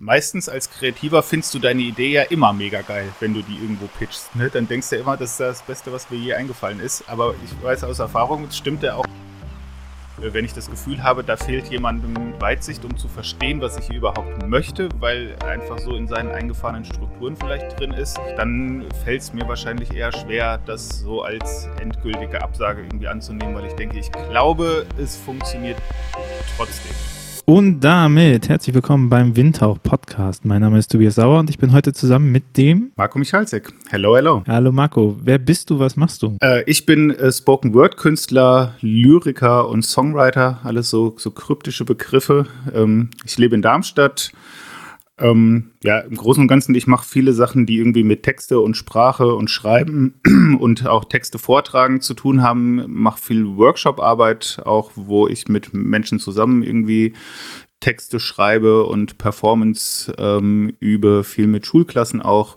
meistens als Kreativer findest du deine Idee ja immer mega geil, wenn du die irgendwo pitchst. Ne? Dann denkst du ja immer, das ist das Beste, was mir je eingefallen ist. Aber ich weiß aus Erfahrung, es stimmt ja auch, äh, wenn ich das Gefühl habe, da fehlt jemandem Weitsicht, um zu verstehen, was ich überhaupt möchte, weil einfach so in seinen eingefahrenen Strukturen vielleicht drin ist, dann fällt es mir wahrscheinlich eher schwer, das so als endgültige Absage irgendwie anzunehmen, weil ich denke, ich glaube, es funktioniert trotzdem. Und damit herzlich willkommen beim Windhauch Podcast. Mein Name ist Tobias Sauer und ich bin heute zusammen mit dem Marco Michalsek. Hello, hello. Hallo Marco, wer bist du, was machst du? Äh, ich bin äh, Spoken Word Künstler, Lyriker und Songwriter, alles so, so kryptische Begriffe. Ähm, ich lebe in Darmstadt. Ähm, ja, im Großen und Ganzen, ich mache viele Sachen, die irgendwie mit Texte und Sprache und Schreiben und auch Texte vortragen zu tun haben. Mache viel Workshop-Arbeit, auch wo ich mit Menschen zusammen irgendwie Texte schreibe und Performance ähm, übe, viel mit Schulklassen auch.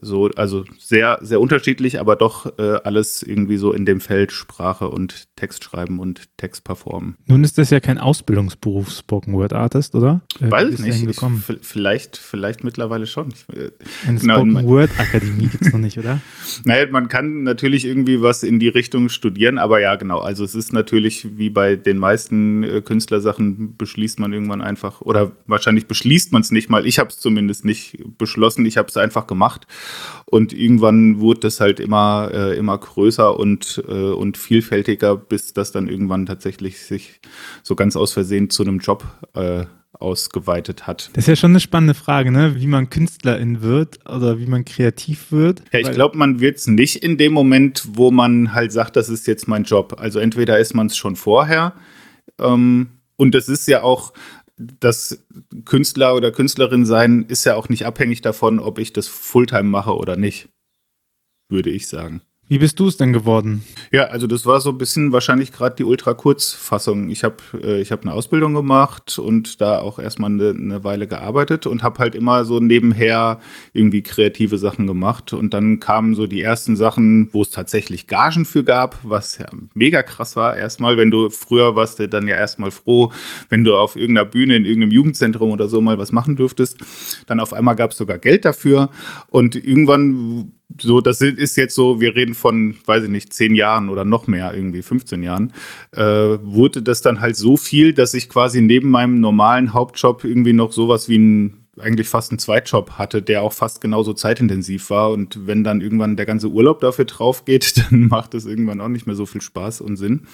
So, also sehr, sehr unterschiedlich, aber doch äh, alles irgendwie so in dem Feld Sprache und Text schreiben und Text performen. Nun ist das ja kein Ausbildungsberuf, Spoken Word Artist, oder? Äh, Weiß ich nicht. Ich, vielleicht, vielleicht mittlerweile schon. Äh, Eine genau, Spoken Word Akademie gibt es noch nicht, oder? Naja, man kann natürlich irgendwie was in die Richtung studieren, aber ja, genau. Also es ist natürlich wie bei den meisten äh, Künstlersachen beschließt man irgendwann einfach, oder wahrscheinlich beschließt man es nicht mal. Ich habe es zumindest nicht beschlossen, ich habe es einfach gemacht. Und irgendwann wurde das halt immer, äh, immer größer und, äh, und vielfältiger, bis das dann irgendwann tatsächlich sich so ganz aus Versehen zu einem Job äh, ausgeweitet hat. Das ist ja schon eine spannende Frage, ne? wie man Künstlerin wird oder wie man kreativ wird. Ja, ich glaube, man wird es nicht in dem Moment, wo man halt sagt, das ist jetzt mein Job. Also entweder ist man es schon vorher ähm, und das ist ja auch, das Künstler oder Künstlerin sein ist ja auch nicht abhängig davon, ob ich das Fulltime mache oder nicht, würde ich sagen. Wie bist du es denn geworden? Ja, also das war so ein bisschen wahrscheinlich gerade die Ultra-Kurzfassung. Ich habe äh, ich hab eine Ausbildung gemacht und da auch erstmal eine, eine Weile gearbeitet und habe halt immer so nebenher irgendwie kreative Sachen gemacht. Und dann kamen so die ersten Sachen, wo es tatsächlich Gagen für gab, was ja mega krass war. Erstmal, wenn du früher warst, du dann ja erstmal froh, wenn du auf irgendeiner Bühne in irgendeinem Jugendzentrum oder so mal was machen dürftest. Dann auf einmal gab es sogar Geld dafür. Und irgendwann so, das ist jetzt so, wir reden von, weiß ich nicht, zehn Jahren oder noch mehr, irgendwie 15 Jahren, äh, wurde das dann halt so viel, dass ich quasi neben meinem normalen Hauptjob irgendwie noch sowas wie ein eigentlich fast einen Zweitjob hatte, der auch fast genauso zeitintensiv war. Und wenn dann irgendwann der ganze Urlaub dafür drauf geht, dann macht es irgendwann auch nicht mehr so viel Spaß und Sinn.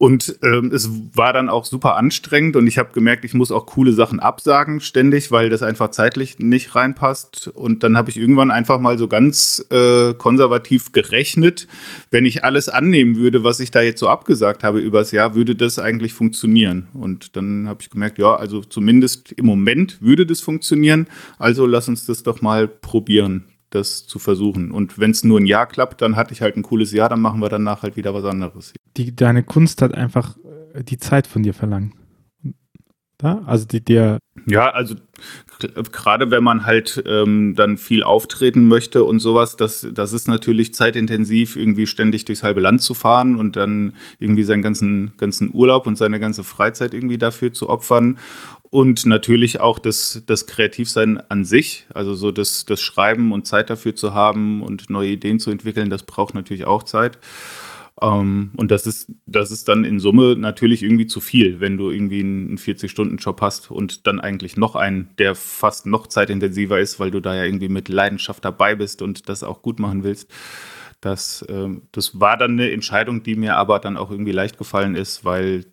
Und ähm, es war dann auch super anstrengend und ich habe gemerkt, ich muss auch coole Sachen absagen ständig, weil das einfach zeitlich nicht reinpasst. Und dann habe ich irgendwann einfach mal so ganz äh, konservativ gerechnet, wenn ich alles annehmen würde, was ich da jetzt so abgesagt habe übers Jahr, würde das eigentlich funktionieren. Und dann habe ich gemerkt, ja, also zumindest im Moment würde das funktionieren. Also lass uns das doch mal probieren das zu versuchen. Und wenn es nur ein Jahr klappt, dann hatte ich halt ein cooles Jahr, dann machen wir danach halt wieder was anderes. Die, deine Kunst hat einfach äh, die Zeit von dir verlangt. Da? Also die der. Ja, also gerade wenn man halt ähm, dann viel auftreten möchte und sowas, das, das ist natürlich zeitintensiv, irgendwie ständig durchs halbe Land zu fahren und dann irgendwie seinen ganzen, ganzen Urlaub und seine ganze Freizeit irgendwie dafür zu opfern. Und natürlich auch das, das Kreativsein an sich, also so das, das Schreiben und Zeit dafür zu haben und neue Ideen zu entwickeln, das braucht natürlich auch Zeit. Ähm, und das ist, das ist dann in Summe natürlich irgendwie zu viel, wenn du irgendwie einen 40-Stunden-Job hast und dann eigentlich noch einen, der fast noch zeitintensiver ist, weil du da ja irgendwie mit Leidenschaft dabei bist und das auch gut machen willst. Das, ähm, das war dann eine Entscheidung, die mir aber dann auch irgendwie leicht gefallen ist, weil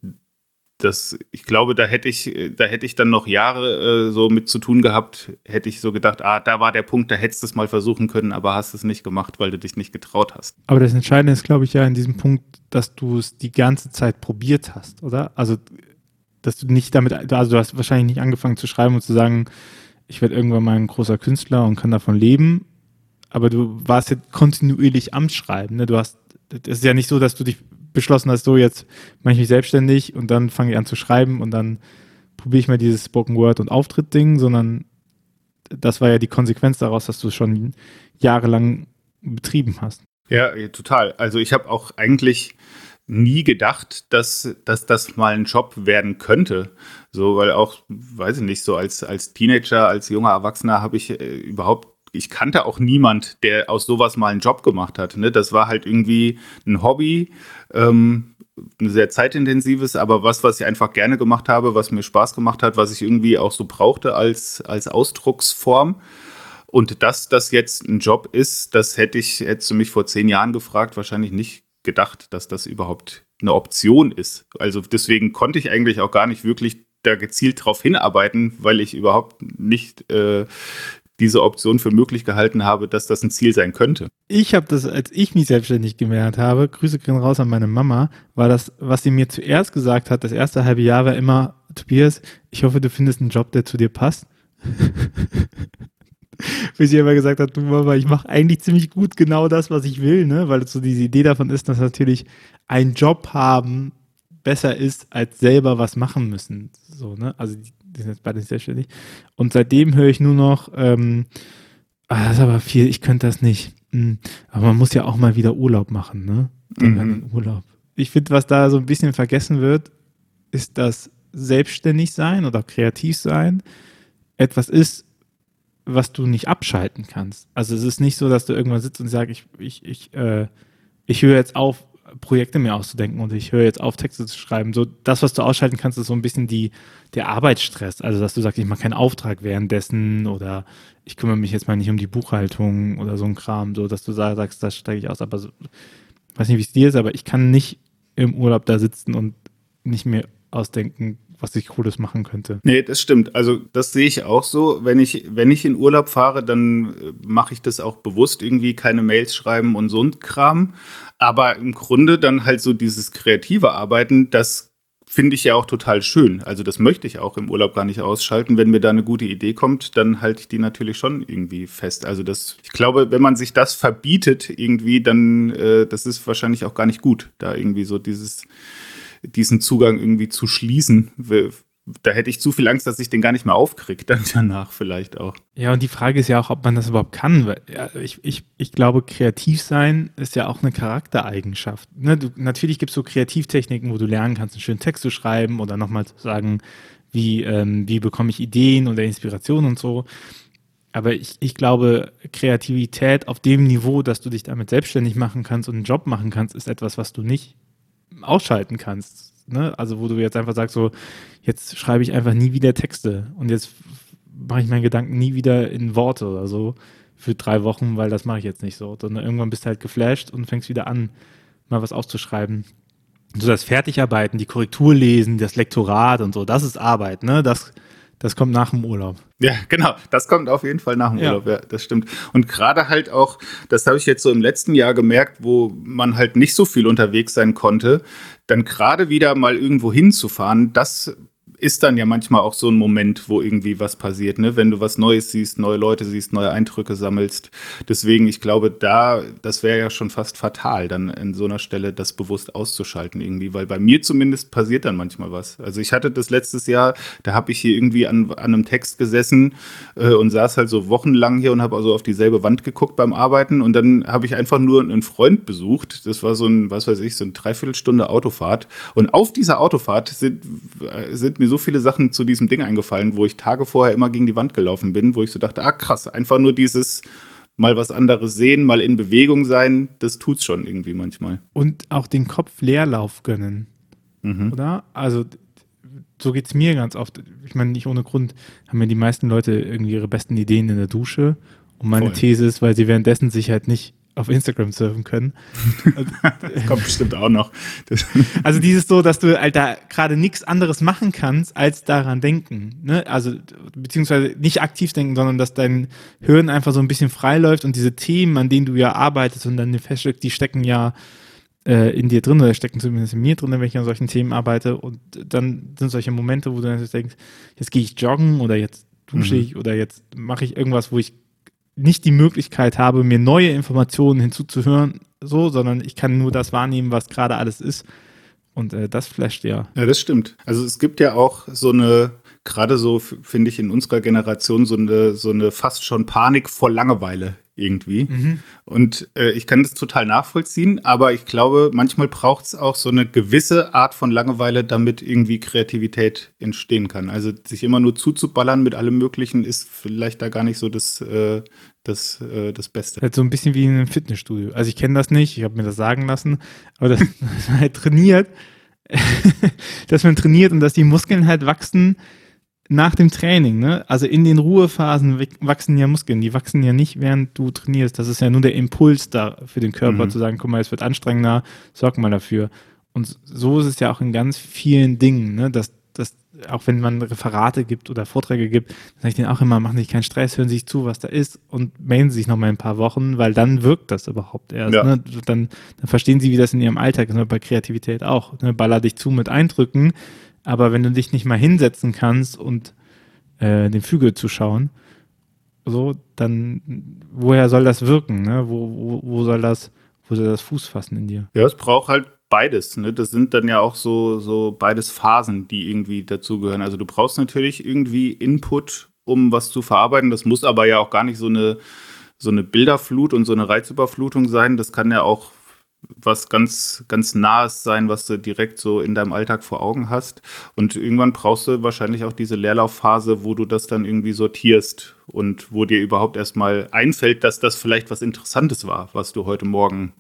das, ich glaube, da hätte ich, da hätte ich dann noch Jahre äh, so mit zu tun gehabt, hätte ich so gedacht, ah, da war der Punkt, da hättest du es mal versuchen können, aber hast es nicht gemacht, weil du dich nicht getraut hast. Aber das Entscheidende ist, glaube ich, ja in diesem Punkt, dass du es die ganze Zeit probiert hast, oder? Also, dass du nicht damit, also du hast wahrscheinlich nicht angefangen zu schreiben und zu sagen, ich werde irgendwann mal ein großer Künstler und kann davon leben, aber du warst ja kontinuierlich am Schreiben, ne? Du hast, das ist ja nicht so, dass du dich beschlossen hast, so jetzt mache ich mich selbstständig und dann fange ich an zu schreiben und dann probiere ich mal dieses Spoken Word und Auftritt-Ding, sondern das war ja die Konsequenz daraus, dass du es schon jahrelang betrieben hast. Ja, total. Also ich habe auch eigentlich nie gedacht, dass, dass das mal ein Job werden könnte. So, weil auch, weiß ich nicht, so als, als Teenager, als junger Erwachsener habe ich äh, überhaupt, ich kannte auch niemand, der aus sowas mal einen Job gemacht hat. Ne? Das war halt irgendwie ein Hobby, ähm, ein sehr zeitintensives, aber was, was ich einfach gerne gemacht habe, was mir Spaß gemacht hat, was ich irgendwie auch so brauchte als, als Ausdrucksform. Und dass das jetzt ein Job ist, das hätte ich, hättest du mich vor zehn Jahren gefragt, wahrscheinlich nicht gedacht, dass das überhaupt eine Option ist. Also deswegen konnte ich eigentlich auch gar nicht wirklich da gezielt drauf hinarbeiten, weil ich überhaupt nicht äh, diese Option für möglich gehalten habe, dass das ein Ziel sein könnte. Ich habe das, als ich mich selbstständig gemeldet habe, Grüße gehen raus an meine Mama, war das, was sie mir zuerst gesagt hat, das erste halbe Jahr war immer, Tobias, ich hoffe, du findest einen Job, der zu dir passt. Bis sie immer gesagt hat, du Mama, ich mache eigentlich ziemlich gut genau das, was ich will, ne? Weil so diese Idee davon ist, dass natürlich ein Job haben besser ist, als selber was machen müssen. So, ne? Also die, sind jetzt beide selbstständig. Und seitdem höre ich nur noch, ähm, ah, das ist aber viel, ich könnte das nicht. Hm, aber man muss ja auch mal wieder Urlaub machen, ne? Mhm. Urlaub. Ich finde, was da so ein bisschen vergessen wird, ist, dass selbstständig sein oder kreativ sein etwas ist, was du nicht abschalten kannst. Also es ist nicht so, dass du irgendwann sitzt und sagst, ich, ich, ich, äh, ich höre jetzt auf, Projekte mir auszudenken und ich höre jetzt auf, Texte zu schreiben. So, das, was du ausschalten kannst, ist so ein bisschen die, der Arbeitsstress. Also, dass du sagst, ich mache keinen Auftrag währenddessen oder ich kümmere mich jetzt mal nicht um die Buchhaltung oder so ein Kram, so dass du sagst, das steige ich aus. Aber so, weiß nicht, wie es dir ist, aber ich kann nicht im Urlaub da sitzen und nicht mehr ausdenken, was ich Cooles machen könnte. Nee, das stimmt. Also das sehe ich auch so. Wenn ich, wenn ich in Urlaub fahre, dann äh, mache ich das auch bewusst irgendwie, keine Mails schreiben und so ein Kram. Aber im Grunde dann halt so dieses kreative Arbeiten, das finde ich ja auch total schön. Also das möchte ich auch im Urlaub gar nicht ausschalten. Wenn mir da eine gute Idee kommt, dann halte ich die natürlich schon irgendwie fest. Also das, ich glaube, wenn man sich das verbietet irgendwie, dann äh, das ist wahrscheinlich auch gar nicht gut, da irgendwie so dieses diesen Zugang irgendwie zu schließen. Da hätte ich zu viel Angst, dass ich den gar nicht mehr aufkriege, dann danach vielleicht auch. Ja, und die Frage ist ja auch, ob man das überhaupt kann. Ich, ich, ich glaube, kreativ sein ist ja auch eine Charaktereigenschaft. Ne, du, natürlich gibt es so Kreativtechniken, wo du lernen kannst, einen schönen Text zu schreiben oder nochmal zu sagen, wie, ähm, wie bekomme ich Ideen oder Inspiration und so. Aber ich, ich glaube, Kreativität auf dem Niveau, dass du dich damit selbstständig machen kannst und einen Job machen kannst, ist etwas, was du nicht ausschalten kannst. Ne? Also wo du jetzt einfach sagst, so, jetzt schreibe ich einfach nie wieder Texte und jetzt mache ich meinen Gedanken nie wieder in Worte oder so für drei Wochen, weil das mache ich jetzt nicht so. Sondern irgendwann bist du halt geflasht und fängst wieder an, mal was auszuschreiben. So das Fertigarbeiten, die Korrektur lesen, das Lektorat und so, das ist Arbeit, ne? Das, das kommt nach dem Urlaub. Ja, genau. Das kommt auf jeden Fall nach dem ja. Urlaub. Ja, das stimmt. Und gerade halt auch, das habe ich jetzt so im letzten Jahr gemerkt, wo man halt nicht so viel unterwegs sein konnte, dann gerade wieder mal irgendwo hinzufahren, das ist dann ja manchmal auch so ein Moment, wo irgendwie was passiert, ne? Wenn du was Neues siehst, neue Leute siehst, neue Eindrücke sammelst. Deswegen, ich glaube, da, das wäre ja schon fast fatal, dann in so einer Stelle das bewusst auszuschalten irgendwie, weil bei mir zumindest passiert dann manchmal was. Also ich hatte das letztes Jahr, da habe ich hier irgendwie an, an einem Text gesessen äh, und saß halt so wochenlang hier und habe also auf dieselbe Wand geguckt beim Arbeiten und dann habe ich einfach nur einen Freund besucht. Das war so ein, was weiß ich, so eine Dreiviertelstunde Autofahrt. Und auf dieser Autofahrt sind, äh, sind mir mir so viele Sachen zu diesem Ding eingefallen, wo ich Tage vorher immer gegen die Wand gelaufen bin, wo ich so dachte, ah krass, einfach nur dieses mal was anderes sehen, mal in Bewegung sein, das tut's schon irgendwie manchmal. Und auch den Kopf Leerlauf gönnen. Mhm. Oder? Also so geht es mir ganz oft. Ich meine, nicht ohne Grund haben mir die meisten Leute irgendwie ihre besten Ideen in der Dusche. Und meine Voll. These ist, weil sie währenddessen sich halt nicht auf Instagram surfen können. das kommt bestimmt auch noch. also dieses so, dass du halt da gerade nichts anderes machen kannst, als daran denken. Ne? Also beziehungsweise nicht aktiv denken, sondern dass dein Hirn einfach so ein bisschen frei läuft und diese Themen, an denen du ja arbeitest und dann feststellst, die stecken ja äh, in dir drin oder stecken zumindest in mir drin, wenn ich an solchen Themen arbeite. Und dann sind solche Momente, wo du dann denkst, jetzt gehe ich joggen oder jetzt dusche mhm. ich oder jetzt mache ich irgendwas, wo ich nicht die Möglichkeit habe, mir neue Informationen hinzuzuhören, so, sondern ich kann nur das wahrnehmen, was gerade alles ist. Und äh, das flasht ja. Ja, das stimmt. Also es gibt ja auch so eine, gerade so finde ich in unserer Generation so eine, so eine fast schon Panik vor Langeweile irgendwie. Mhm. Und äh, ich kann das total nachvollziehen, aber ich glaube, manchmal braucht es auch so eine gewisse Art von Langeweile, damit irgendwie Kreativität entstehen kann. Also sich immer nur zuzuballern mit allem Möglichen ist vielleicht da gar nicht so das, äh, das, äh, das Beste. Halt so ein bisschen wie in einem Fitnessstudio. Also ich kenne das nicht, ich habe mir das sagen lassen, aber das, das halt trainiert, dass man trainiert und dass die Muskeln halt wachsen nach dem Training, ne? Also in den Ruhephasen wachsen ja Muskeln, die wachsen ja nicht, während du trainierst. Das ist ja nur der Impuls da für den Körper mhm. zu sagen, guck mal, es wird anstrengender, sorg mal dafür. Und so ist es ja auch in ganz vielen Dingen, ne? Dass, dass auch wenn man Referate gibt oder Vorträge gibt, dann sage ich denen auch immer, machen sich keinen Stress, hören sich zu, was da ist und melden sich noch mal ein paar Wochen, weil dann wirkt das überhaupt erst. Ja. Ne? Dann, dann verstehen sie, wie das in ihrem Alltag ist, ne? bei Kreativität auch. Ne? Baller dich zu mit Eindrücken, aber wenn du dich nicht mal hinsetzen kannst und äh, den Flügel zuschauen, so, dann woher soll das wirken? Ne? Wo, wo, wo, soll das, wo soll das Fuß fassen in dir? Ja, es braucht halt beides. Ne? Das sind dann ja auch so, so beides Phasen, die irgendwie dazugehören. Also du brauchst natürlich irgendwie Input, um was zu verarbeiten. Das muss aber ja auch gar nicht so eine, so eine Bilderflut und so eine Reizüberflutung sein. Das kann ja auch was ganz, ganz Nahes sein, was du direkt so in deinem Alltag vor Augen hast. Und irgendwann brauchst du wahrscheinlich auch diese Leerlaufphase, wo du das dann irgendwie sortierst und wo dir überhaupt erstmal einfällt, dass das vielleicht was Interessantes war, was du heute Morgen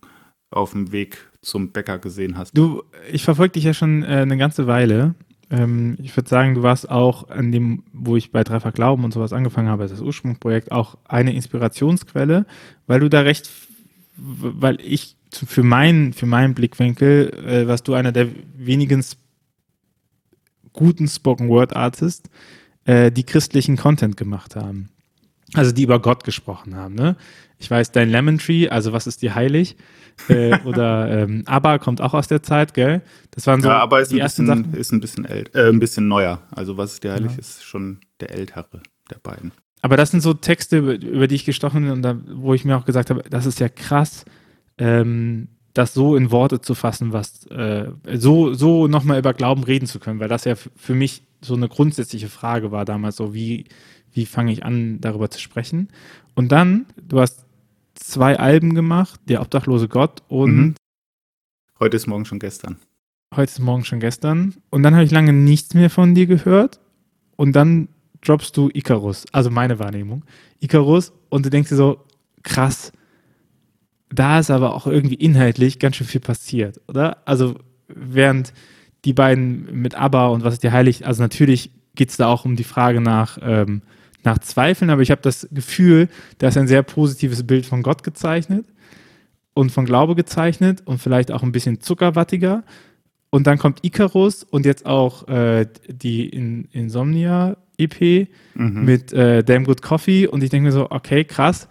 auf dem Weg zum Bäcker gesehen hast. Du, ich verfolge dich ja schon äh, eine ganze Weile. Ähm, ich würde sagen, du warst auch an dem, wo ich bei Dreifach Glauben und sowas angefangen habe, das Ursprungsprojekt, auch eine Inspirationsquelle, weil du da recht, weil ich für meinen, für meinen Blickwinkel, äh, warst du einer der wenigen guten Spoken Word Artists, äh, die christlichen Content gemacht haben. Also die über Gott gesprochen haben. Ne? Ich weiß, dein Lemon Tree, also was ist dir heilig? äh, oder ähm, ABBA kommt auch aus der Zeit, gell? Das waren so ja, aber ist die ersten bisschen, Sachen. ist ein bisschen, ält, äh, ein bisschen neuer. Also was ist dir heilig, ja. ist schon der ältere der beiden. Aber das sind so Texte, über, über die ich gestochen bin und da, wo ich mir auch gesagt habe, das ist ja krass, ähm, das so in Worte zu fassen, was äh, so, so nochmal über Glauben reden zu können, weil das ja für mich so eine grundsätzliche Frage war damals, so wie, wie fange ich an, darüber zu sprechen. Und dann, du hast zwei Alben gemacht, Der obdachlose Gott und mhm. Heute ist morgen schon gestern. Heute ist morgen schon gestern. Und dann habe ich lange nichts mehr von dir gehört. Und dann droppst du Icarus, also meine Wahrnehmung. Icarus und du denkst dir so, krass, da ist aber auch irgendwie inhaltlich ganz schön viel passiert, oder? Also während die beiden mit ABBA und was ist dir heilig, also natürlich geht es da auch um die Frage nach, ähm, nach Zweifeln, aber ich habe das Gefühl, da ist ein sehr positives Bild von Gott gezeichnet und von Glaube gezeichnet und vielleicht auch ein bisschen zuckerwattiger. Und dann kommt Icarus und jetzt auch äh, die In Insomnia-EP mhm. mit äh, Damn Good Coffee und ich denke mir so, okay, krass,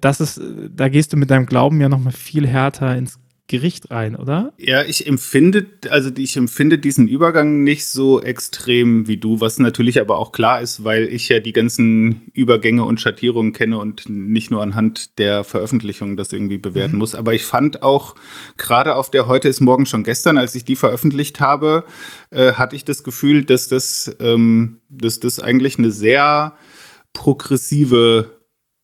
das ist, da gehst du mit deinem Glauben ja nochmal viel härter ins Gericht rein, oder? Ja, ich empfinde, also ich empfinde diesen Übergang nicht so extrem wie du, was natürlich aber auch klar ist, weil ich ja die ganzen Übergänge und Schattierungen kenne und nicht nur anhand der Veröffentlichung das irgendwie bewerten mhm. muss. Aber ich fand auch gerade auf der Heute ist morgen schon gestern, als ich die veröffentlicht habe, äh, hatte ich das Gefühl, dass das, ähm, dass das eigentlich eine sehr progressive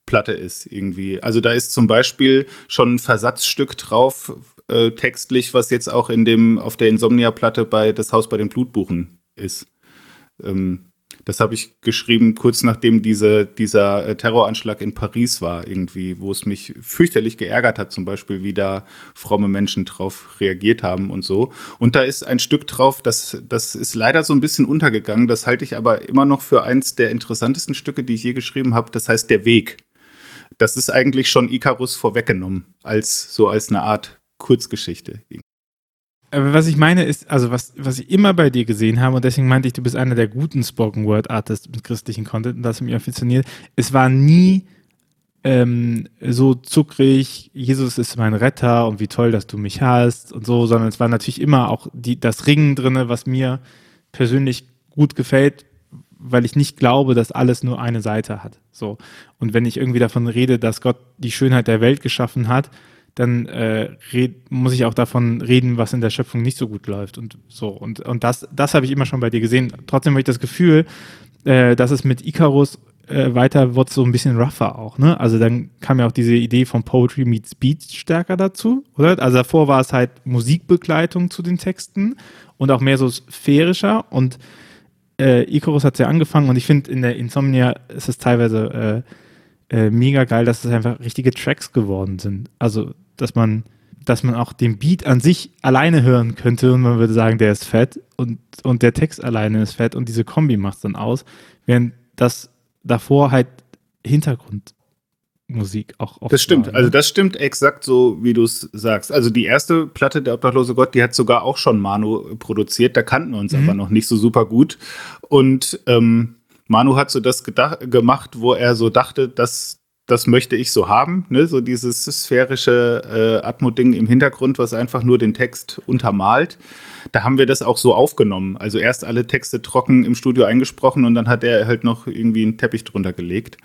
Platte ist irgendwie. Also da ist zum Beispiel schon ein Versatzstück drauf, äh, textlich, was jetzt auch in dem, auf der Insomnia-Platte bei Das Haus bei den Blutbuchen ist. Ähm, das habe ich geschrieben, kurz nachdem diese, dieser äh, Terroranschlag in Paris war, irgendwie, wo es mich fürchterlich geärgert hat, zum Beispiel, wie da fromme Menschen drauf reagiert haben und so. Und da ist ein Stück drauf, das, das ist leider so ein bisschen untergegangen. Das halte ich aber immer noch für eins der interessantesten Stücke, die ich je geschrieben habe. Das heißt Der Weg das ist eigentlich schon Icarus vorweggenommen, als so als eine Art Kurzgeschichte. Aber was ich meine ist, also was, was ich immer bei dir gesehen habe, und deswegen meinte ich, du bist einer der guten Spoken Word Artists mit christlichen Content, und das hat mich affektioniert, es war nie ähm, so zuckrig, Jesus ist mein Retter und wie toll, dass du mich hast und so, sondern es war natürlich immer auch die, das Ringen drin, was mir persönlich gut gefällt, weil ich nicht glaube, dass alles nur eine Seite hat. So. Und wenn ich irgendwie davon rede, dass Gott die Schönheit der Welt geschaffen hat, dann äh, red, muss ich auch davon reden, was in der Schöpfung nicht so gut läuft und so. Und, und das, das habe ich immer schon bei dir gesehen. Trotzdem habe ich das Gefühl, äh, dass es mit Icarus äh, weiter es so ein bisschen rougher auch, ne? Also dann kam ja auch diese Idee von Poetry meets Beat stärker dazu, oder? Also davor war es halt Musikbegleitung zu den Texten und auch mehr so sphärischer und äh, Icarus hat es ja angefangen und ich finde in der Insomnia ist es teilweise äh, äh, mega geil, dass es einfach richtige Tracks geworden sind. Also, dass man dass man auch den Beat an sich alleine hören könnte und man würde sagen, der ist fett und, und der Text alleine ist fett und diese Kombi macht es dann aus, während das davor halt Hintergrundmusik auch oft Das stimmt, war, ne? also das stimmt exakt so, wie du es sagst. Also die erste Platte, der Obdachlose Gott, die hat sogar auch schon Manu produziert, da kannten wir uns mhm. aber noch nicht so super gut und ähm, Manu hat so das gemacht, wo er so dachte, dass das möchte ich so haben, ne? so dieses sphärische äh, Atmo-Ding im Hintergrund, was einfach nur den Text untermalt. Da haben wir das auch so aufgenommen. Also erst alle Texte trocken im Studio eingesprochen und dann hat er halt noch irgendwie einen Teppich drunter gelegt.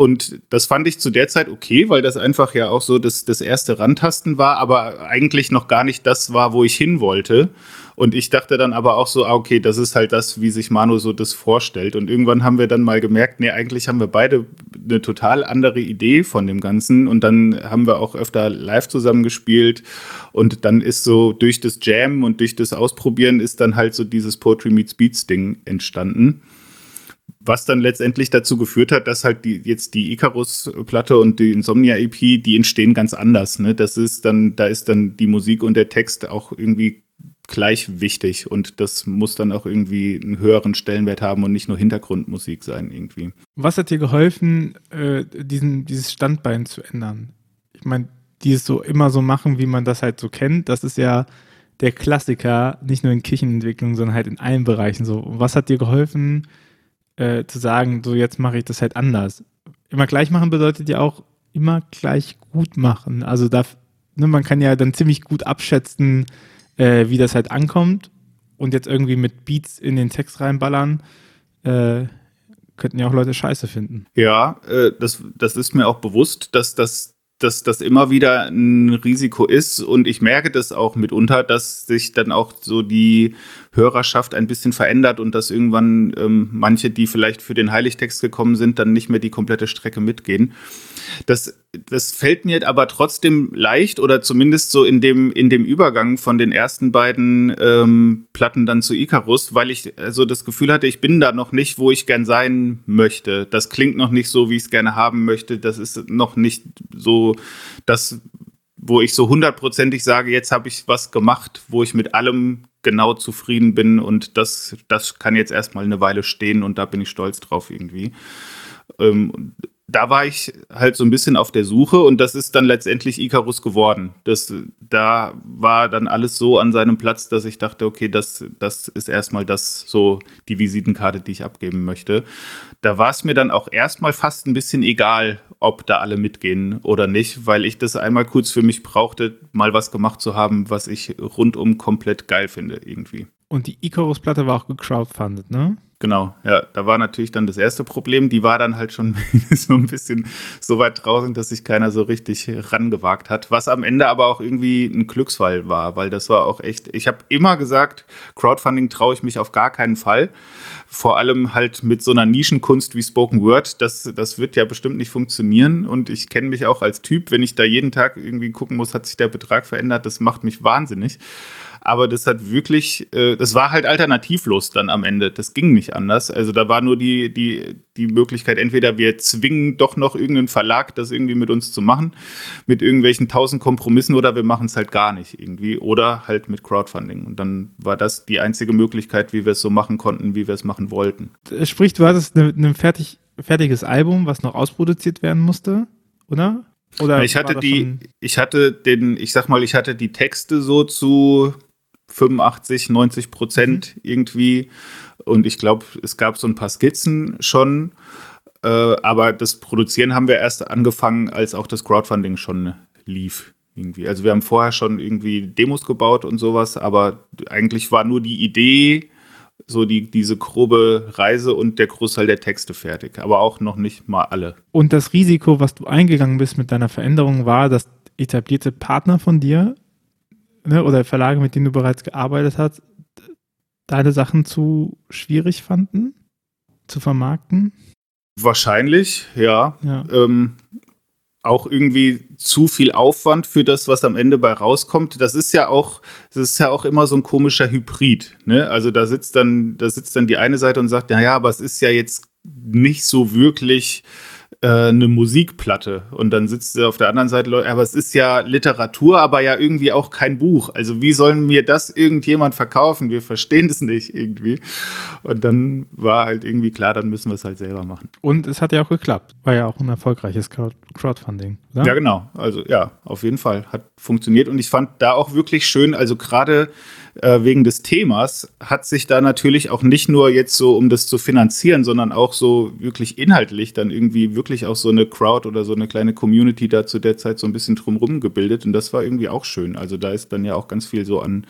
Und das fand ich zu der Zeit okay, weil das einfach ja auch so das, das erste Randtasten war, aber eigentlich noch gar nicht das war, wo ich hin wollte. Und ich dachte dann aber auch so, ah, okay, das ist halt das, wie sich Manu so das vorstellt. Und irgendwann haben wir dann mal gemerkt, nee, eigentlich haben wir beide eine total andere Idee von dem Ganzen. Und dann haben wir auch öfter live zusammengespielt. Und dann ist so durch das Jam und durch das Ausprobieren ist dann halt so dieses Poetry Meets Beats Ding entstanden was dann letztendlich dazu geführt hat, dass halt die, jetzt die Icarus-Platte und die Insomnia-EP, die entstehen ganz anders. Ne? Das ist dann, da ist dann die Musik und der Text auch irgendwie gleich wichtig und das muss dann auch irgendwie einen höheren Stellenwert haben und nicht nur Hintergrundmusik sein irgendwie. Was hat dir geholfen, äh, diesen, dieses Standbein zu ändern? Ich meine, die es so immer so machen, wie man das halt so kennt, das ist ja der Klassiker, nicht nur in Kirchenentwicklung, sondern halt in allen Bereichen so. Was hat dir geholfen, äh, zu sagen, so jetzt mache ich das halt anders. Immer gleich machen bedeutet ja auch immer gleich gut machen. Also da, ne, man kann ja dann ziemlich gut abschätzen, äh, wie das halt ankommt und jetzt irgendwie mit Beats in den Text reinballern. Äh, könnten ja auch Leute scheiße finden. Ja, äh, das, das ist mir auch bewusst, dass das dass das immer wieder ein Risiko ist und ich merke das auch mitunter, dass sich dann auch so die Hörerschaft ein bisschen verändert und dass irgendwann ähm, manche, die vielleicht für den Heiligtext gekommen sind, dann nicht mehr die komplette Strecke mitgehen. Das, das fällt mir aber trotzdem leicht oder zumindest so in dem, in dem Übergang von den ersten beiden ähm, Platten dann zu Icarus, weil ich also das Gefühl hatte, ich bin da noch nicht, wo ich gern sein möchte. Das klingt noch nicht so, wie ich es gerne haben möchte. Das ist noch nicht so das, wo ich so hundertprozentig sage, jetzt habe ich was gemacht, wo ich mit allem genau zufrieden bin und das, das kann jetzt erstmal eine Weile stehen und da bin ich stolz drauf irgendwie. Ähm, da war ich halt so ein bisschen auf der Suche und das ist dann letztendlich Icarus geworden. Das, da war dann alles so an seinem Platz, dass ich dachte, okay, das, das ist erstmal das so die Visitenkarte, die ich abgeben möchte. Da war es mir dann auch erstmal fast ein bisschen egal, ob da alle mitgehen oder nicht, weil ich das einmal kurz für mich brauchte, mal was gemacht zu haben, was ich rundum komplett geil finde irgendwie. Und die Icarus-Platte war auch gecrowdfundet, ne? Genau, ja, da war natürlich dann das erste Problem. Die war dann halt schon so ein bisschen so weit draußen, dass sich keiner so richtig rangewagt hat. Was am Ende aber auch irgendwie ein Glücksfall war, weil das war auch echt. Ich habe immer gesagt, Crowdfunding traue ich mich auf gar keinen Fall. Vor allem halt mit so einer Nischenkunst wie Spoken Word. Das, das wird ja bestimmt nicht funktionieren. Und ich kenne mich auch als Typ, wenn ich da jeden Tag irgendwie gucken muss, hat sich der Betrag verändert. Das macht mich wahnsinnig aber das hat wirklich, äh, das war halt alternativlos dann am Ende. Das ging nicht anders. Also da war nur die, die, die Möglichkeit, entweder wir zwingen doch noch irgendeinen Verlag, das irgendwie mit uns zu machen, mit irgendwelchen tausend Kompromissen, oder wir machen es halt gar nicht irgendwie, oder halt mit Crowdfunding. Und dann war das die einzige Möglichkeit, wie wir es so machen konnten, wie wir es machen wollten. Sprich, du hattest ein ne, fertig, fertiges Album, was noch ausproduziert werden musste, oder? Oder ich hatte die, ich hatte den, ich sag mal, ich hatte die Texte so zu 85, 90 Prozent mhm. irgendwie. Und ich glaube, es gab so ein paar Skizzen schon. Äh, aber das Produzieren haben wir erst angefangen, als auch das Crowdfunding schon lief. Irgendwie. Also wir haben vorher schon irgendwie Demos gebaut und sowas, aber eigentlich war nur die Idee, so die, diese grobe Reise und der Großteil der Texte fertig, aber auch noch nicht mal alle. Und das Risiko, was du eingegangen bist mit deiner Veränderung, war, dass etablierte Partner von dir ne, oder Verlage, mit denen du bereits gearbeitet hast, deine Sachen zu schwierig fanden, zu vermarkten? Wahrscheinlich, ja. ja. Ähm, auch irgendwie zu viel Aufwand für das, was am Ende bei rauskommt. Das ist ja auch, das ist ja auch immer so ein komischer Hybrid. Ne? Also da sitzt dann, da sitzt dann die eine Seite und sagt, ja, ja, aber es ist ja jetzt nicht so wirklich äh, eine Musikplatte und dann sitzt er auf der anderen Seite, aber es ist ja Literatur, aber ja irgendwie auch kein Buch. Also wie sollen mir das irgendjemand verkaufen? Wir verstehen es nicht irgendwie. Und dann war halt irgendwie klar, dann müssen wir es halt selber machen. Und es hat ja auch geklappt. War ja auch ein erfolgreiches Crowdfunding. Oder? Ja, genau. Also ja, auf jeden Fall hat funktioniert und ich fand da auch wirklich schön, also gerade äh, wegen des Themas hat sich da natürlich auch nicht nur jetzt so, um das zu finanzieren, sondern auch so wirklich inhaltlich dann irgendwie wirklich auch so eine Crowd oder so eine kleine Community da zu der Zeit so ein bisschen drumherum gebildet. Und das war irgendwie auch schön. Also da ist dann ja auch ganz viel so an,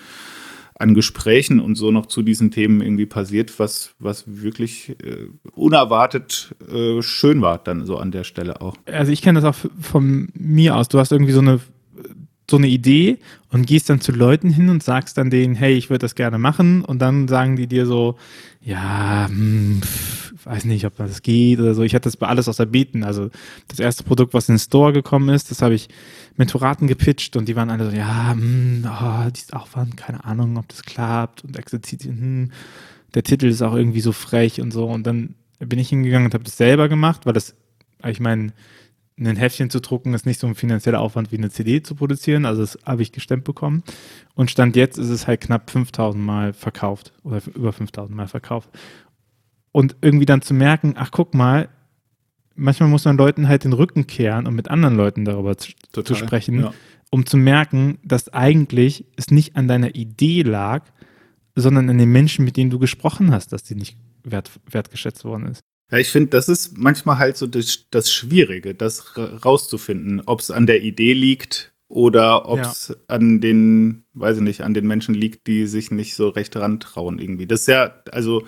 an Gesprächen und so noch zu diesen Themen irgendwie passiert, was, was wirklich äh, unerwartet äh, schön war dann so an der Stelle auch. Also ich kenne das auch von mir aus. Du hast irgendwie so eine so eine Idee und gehst dann zu Leuten hin und sagst dann denen, hey, ich würde das gerne machen und dann sagen die dir so, ja, hm, weiß nicht, ob das geht oder so. Ich hatte das bei alles außer Beten. Also das erste Produkt, was in den Store gekommen ist, das habe ich Mentoraten gepitcht und die waren alle so, ja, hm, oh, die ist Aufwand, keine Ahnung, ob das klappt und Exerzitien, hm, der Titel ist auch irgendwie so frech und so und dann bin ich hingegangen und habe das selber gemacht, weil das, ich meine, ein Heftchen zu drucken ist nicht so ein finanzieller Aufwand wie eine CD zu produzieren. Also das habe ich gestemmt bekommen. Und Stand jetzt ist es halt knapp 5000 Mal verkauft oder über 5000 Mal verkauft. Und irgendwie dann zu merken, ach guck mal, manchmal muss man Leuten halt den Rücken kehren, um mit anderen Leuten darüber zu, zu sprechen, ja. um zu merken, dass eigentlich es nicht an deiner Idee lag, sondern an den Menschen, mit denen du gesprochen hast, dass die nicht wert, wertgeschätzt worden ist. Ja, ich finde, das ist manchmal halt so das, das Schwierige, das rauszufinden, ob es an der Idee liegt oder ob es ja. an den, weiß ich nicht, an den Menschen liegt, die sich nicht so recht rantrauen irgendwie. Das ist ja, also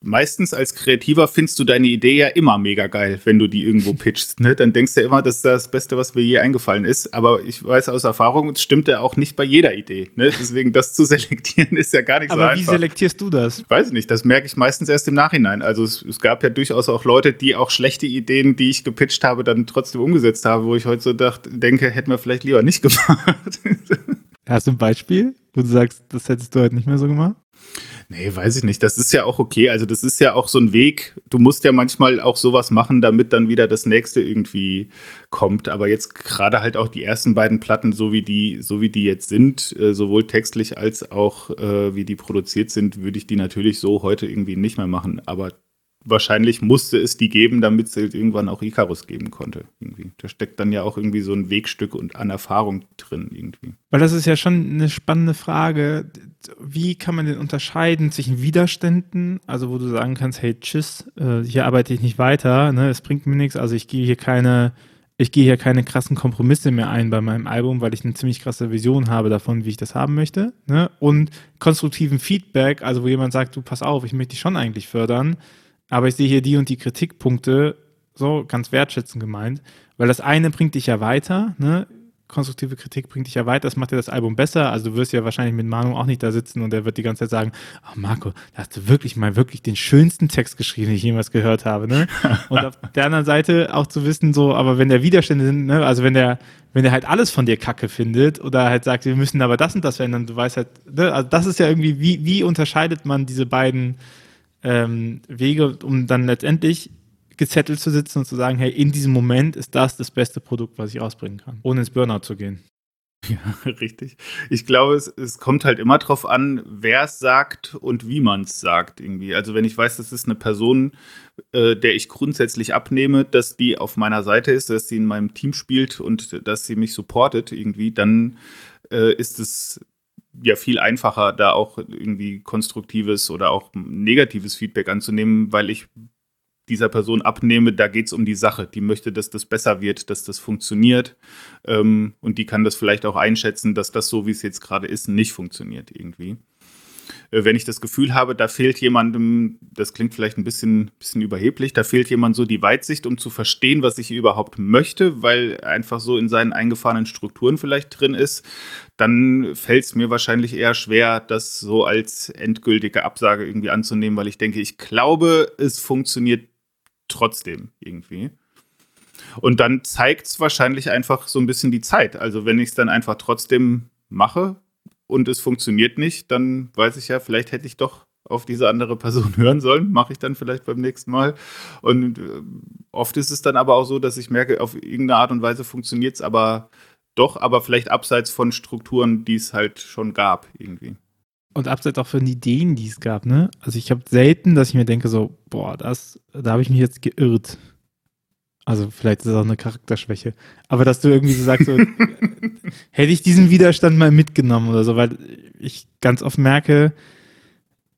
meistens als Kreativer findest du deine Idee ja immer mega geil, wenn du die irgendwo pitchst. Ne? Dann denkst du ja immer, das ist das Beste, was mir je eingefallen ist. Aber ich weiß aus Erfahrung, es stimmt ja auch nicht bei jeder Idee. Ne? Deswegen das zu selektieren ist ja gar nicht Aber so einfach. Aber wie selektierst du das? Weiß ich nicht, das merke ich meistens erst im Nachhinein. Also es, es, gab ja durchaus auch Leute, die auch schlechte Ideen, die ich gepitcht habe, dann trotzdem umgesetzt haben, wo ich heute so dachte, denke, hätten wir vielleicht lieber nicht gemacht. Hast du ein Beispiel, wo du sagst, das hättest du heute nicht mehr so gemacht? Nee, weiß ich nicht. Das ist ja auch okay. Also das ist ja auch so ein Weg. Du musst ja manchmal auch sowas machen, damit dann wieder das nächste irgendwie kommt. Aber jetzt gerade halt auch die ersten beiden Platten, so wie die, so wie die jetzt sind, äh, sowohl textlich als auch äh, wie die produziert sind, würde ich die natürlich so heute irgendwie nicht mehr machen. Aber wahrscheinlich musste es die geben, damit es halt irgendwann auch Icarus geben konnte. Irgendwie. Da steckt dann ja auch irgendwie so ein Wegstück und an Erfahrung drin irgendwie. Weil das ist ja schon eine spannende Frage. Wie kann man denn unterscheiden zwischen Widerständen, also wo du sagen kannst, hey, tschüss, äh, hier arbeite ich nicht weiter, ne, es bringt mir nichts, also ich gehe hier keine ich gehe hier keine krassen Kompromisse mehr ein bei meinem Album, weil ich eine ziemlich krasse Vision habe davon, wie ich das haben möchte. Ne? Und konstruktiven Feedback, also wo jemand sagt, du pass auf, ich möchte dich schon eigentlich fördern, aber ich sehe hier die und die Kritikpunkte, so ganz wertschätzend gemeint, weil das eine bringt dich ja weiter, ne? konstruktive Kritik bringt dich ja weiter, das macht ja das Album besser. Also du wirst ja wahrscheinlich mit Manu auch nicht da sitzen und er wird die ganze Zeit sagen, ach oh Marco, da hast du wirklich mal wirklich den schönsten Text geschrieben, den ich jemals gehört habe. Ne? Und auf der anderen Seite auch zu wissen, so, aber wenn der Widerstände sind, ne, also wenn der, wenn der halt alles von dir Kacke findet oder halt sagt, wir müssen aber das und das verändern, du weißt halt, ne, also das ist ja irgendwie, wie, wie unterscheidet man diese beiden ähm, Wege, um dann letztendlich gezettelt zu sitzen und zu sagen, hey, in diesem Moment ist das das beste Produkt, was ich ausbringen kann, ohne ins Burnout zu gehen. Ja, richtig. Ich glaube, es, es kommt halt immer darauf an, wer es sagt und wie man es sagt irgendwie. Also wenn ich weiß, das ist eine Person, äh, der ich grundsätzlich abnehme, dass die auf meiner Seite ist, dass sie in meinem Team spielt und dass sie mich supportet irgendwie, dann äh, ist es ja viel einfacher, da auch irgendwie konstruktives oder auch negatives Feedback anzunehmen, weil ich dieser Person abnehme, da geht es um die Sache. Die möchte, dass das besser wird, dass das funktioniert. Ähm, und die kann das vielleicht auch einschätzen, dass das so, wie es jetzt gerade ist, nicht funktioniert irgendwie. Äh, wenn ich das Gefühl habe, da fehlt jemandem, das klingt vielleicht ein bisschen, bisschen überheblich, da fehlt jemand so die Weitsicht, um zu verstehen, was ich überhaupt möchte, weil einfach so in seinen eingefahrenen Strukturen vielleicht drin ist, dann fällt es mir wahrscheinlich eher schwer, das so als endgültige Absage irgendwie anzunehmen, weil ich denke, ich glaube, es funktioniert trotzdem irgendwie. Und dann zeigt es wahrscheinlich einfach so ein bisschen die Zeit. Also wenn ich es dann einfach trotzdem mache und es funktioniert nicht, dann weiß ich ja, vielleicht hätte ich doch auf diese andere Person hören sollen. Mache ich dann vielleicht beim nächsten Mal. Und äh, oft ist es dann aber auch so, dass ich merke, auf irgendeine Art und Weise funktioniert es aber doch, aber vielleicht abseits von Strukturen, die es halt schon gab, irgendwie. Und abseits auch von Ideen, die es gab, ne? Also ich habe selten, dass ich mir denke, so, boah, das, da habe ich mich jetzt geirrt. Also vielleicht ist das auch eine Charakterschwäche. Aber dass du irgendwie so sagst, so, hätte ich diesen Widerstand mal mitgenommen oder so, weil ich ganz oft merke,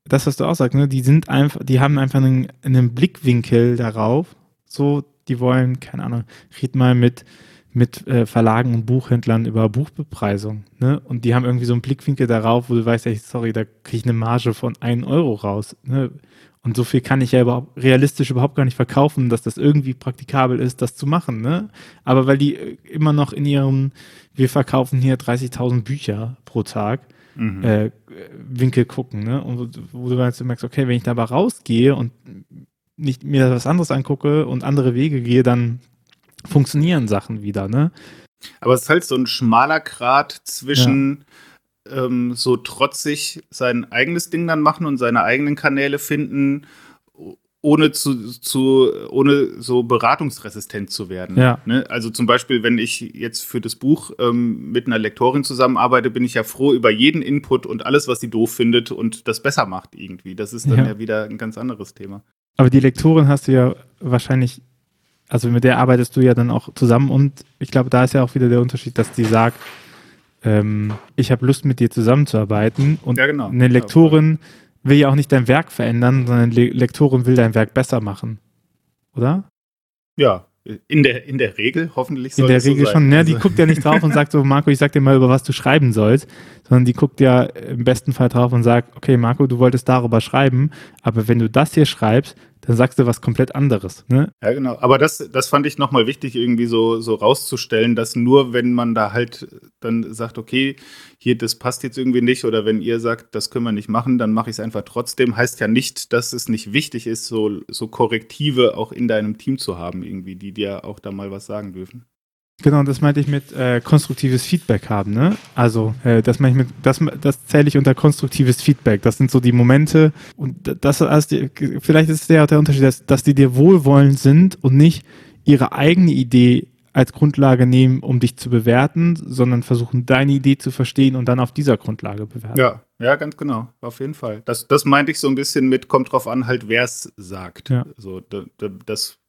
das, was du auch sagst, ne, die sind einfach, die haben einfach einen, einen Blickwinkel darauf. So, die wollen, keine Ahnung, red mal mit, mit äh, Verlagen und Buchhändlern über Buchbepreisung. Ne? Und die haben irgendwie so einen Blickwinkel darauf, wo du weißt, ey, sorry, da kriege ich eine Marge von 1 Euro raus. Ne? Und so viel kann ich ja überhaupt, realistisch überhaupt gar nicht verkaufen, dass das irgendwie praktikabel ist, das zu machen. Ne? Aber weil die äh, immer noch in ihrem, wir verkaufen hier 30.000 Bücher pro Tag, mhm. äh, Winkel gucken. Ne? Und wo du jetzt merkst, okay, wenn ich da aber rausgehe und nicht mir was anderes angucke und andere Wege gehe, dann funktionieren Sachen wieder. Ne? Aber es ist halt so ein schmaler Grat zwischen ja. Ähm, so trotzig sein eigenes Ding dann machen und seine eigenen Kanäle finden ohne zu, zu ohne so beratungsresistent zu werden. Ja. Ne? Also zum Beispiel, wenn ich jetzt für das Buch ähm, mit einer Lektorin zusammenarbeite, bin ich ja froh über jeden Input und alles, was sie doof findet und das besser macht irgendwie. Das ist dann ja, ja wieder ein ganz anderes Thema. Aber die Lektorin hast du ja wahrscheinlich, also mit der arbeitest du ja dann auch zusammen und ich glaube, da ist ja auch wieder der Unterschied, dass die sagt, ähm, ich habe Lust mit dir zusammenzuarbeiten und ja, genau. eine Lektorin will ja auch nicht dein Werk verändern, sondern Le Lektorin will dein Werk besser machen. Oder? Ja, in der, in der Regel, hoffentlich soll In der Regel so schon, ne? Also. Die guckt ja nicht drauf und sagt so, Marco, ich sag dir mal, über was du schreiben sollst, sondern die guckt ja im besten Fall drauf und sagt, okay, Marco, du wolltest darüber schreiben, aber wenn du das hier schreibst, dann sagst du was komplett anderes. Ne? Ja, genau. Aber das, das fand ich nochmal wichtig, irgendwie so, so rauszustellen, dass nur wenn man da halt dann sagt, okay, hier, das passt jetzt irgendwie nicht, oder wenn ihr sagt, das können wir nicht machen, dann mache ich es einfach trotzdem, heißt ja nicht, dass es nicht wichtig ist, so, so Korrektive auch in deinem Team zu haben, irgendwie, die dir auch da mal was sagen dürfen. Genau, das meinte ich mit äh, konstruktives Feedback haben, ne? Also, äh, das meine ich mit, das, das zähle ich unter konstruktives Feedback. Das sind so die Momente und das also vielleicht ist der, der Unterschied, dass, dass die dir wohlwollend sind und nicht ihre eigene Idee als Grundlage nehmen, um dich zu bewerten, sondern versuchen, deine Idee zu verstehen und dann auf dieser Grundlage bewerten. Ja, ja, ganz genau, auf jeden Fall. Das, das meinte ich so ein bisschen mit, kommt drauf an, halt, wer es sagt. Ja. So, das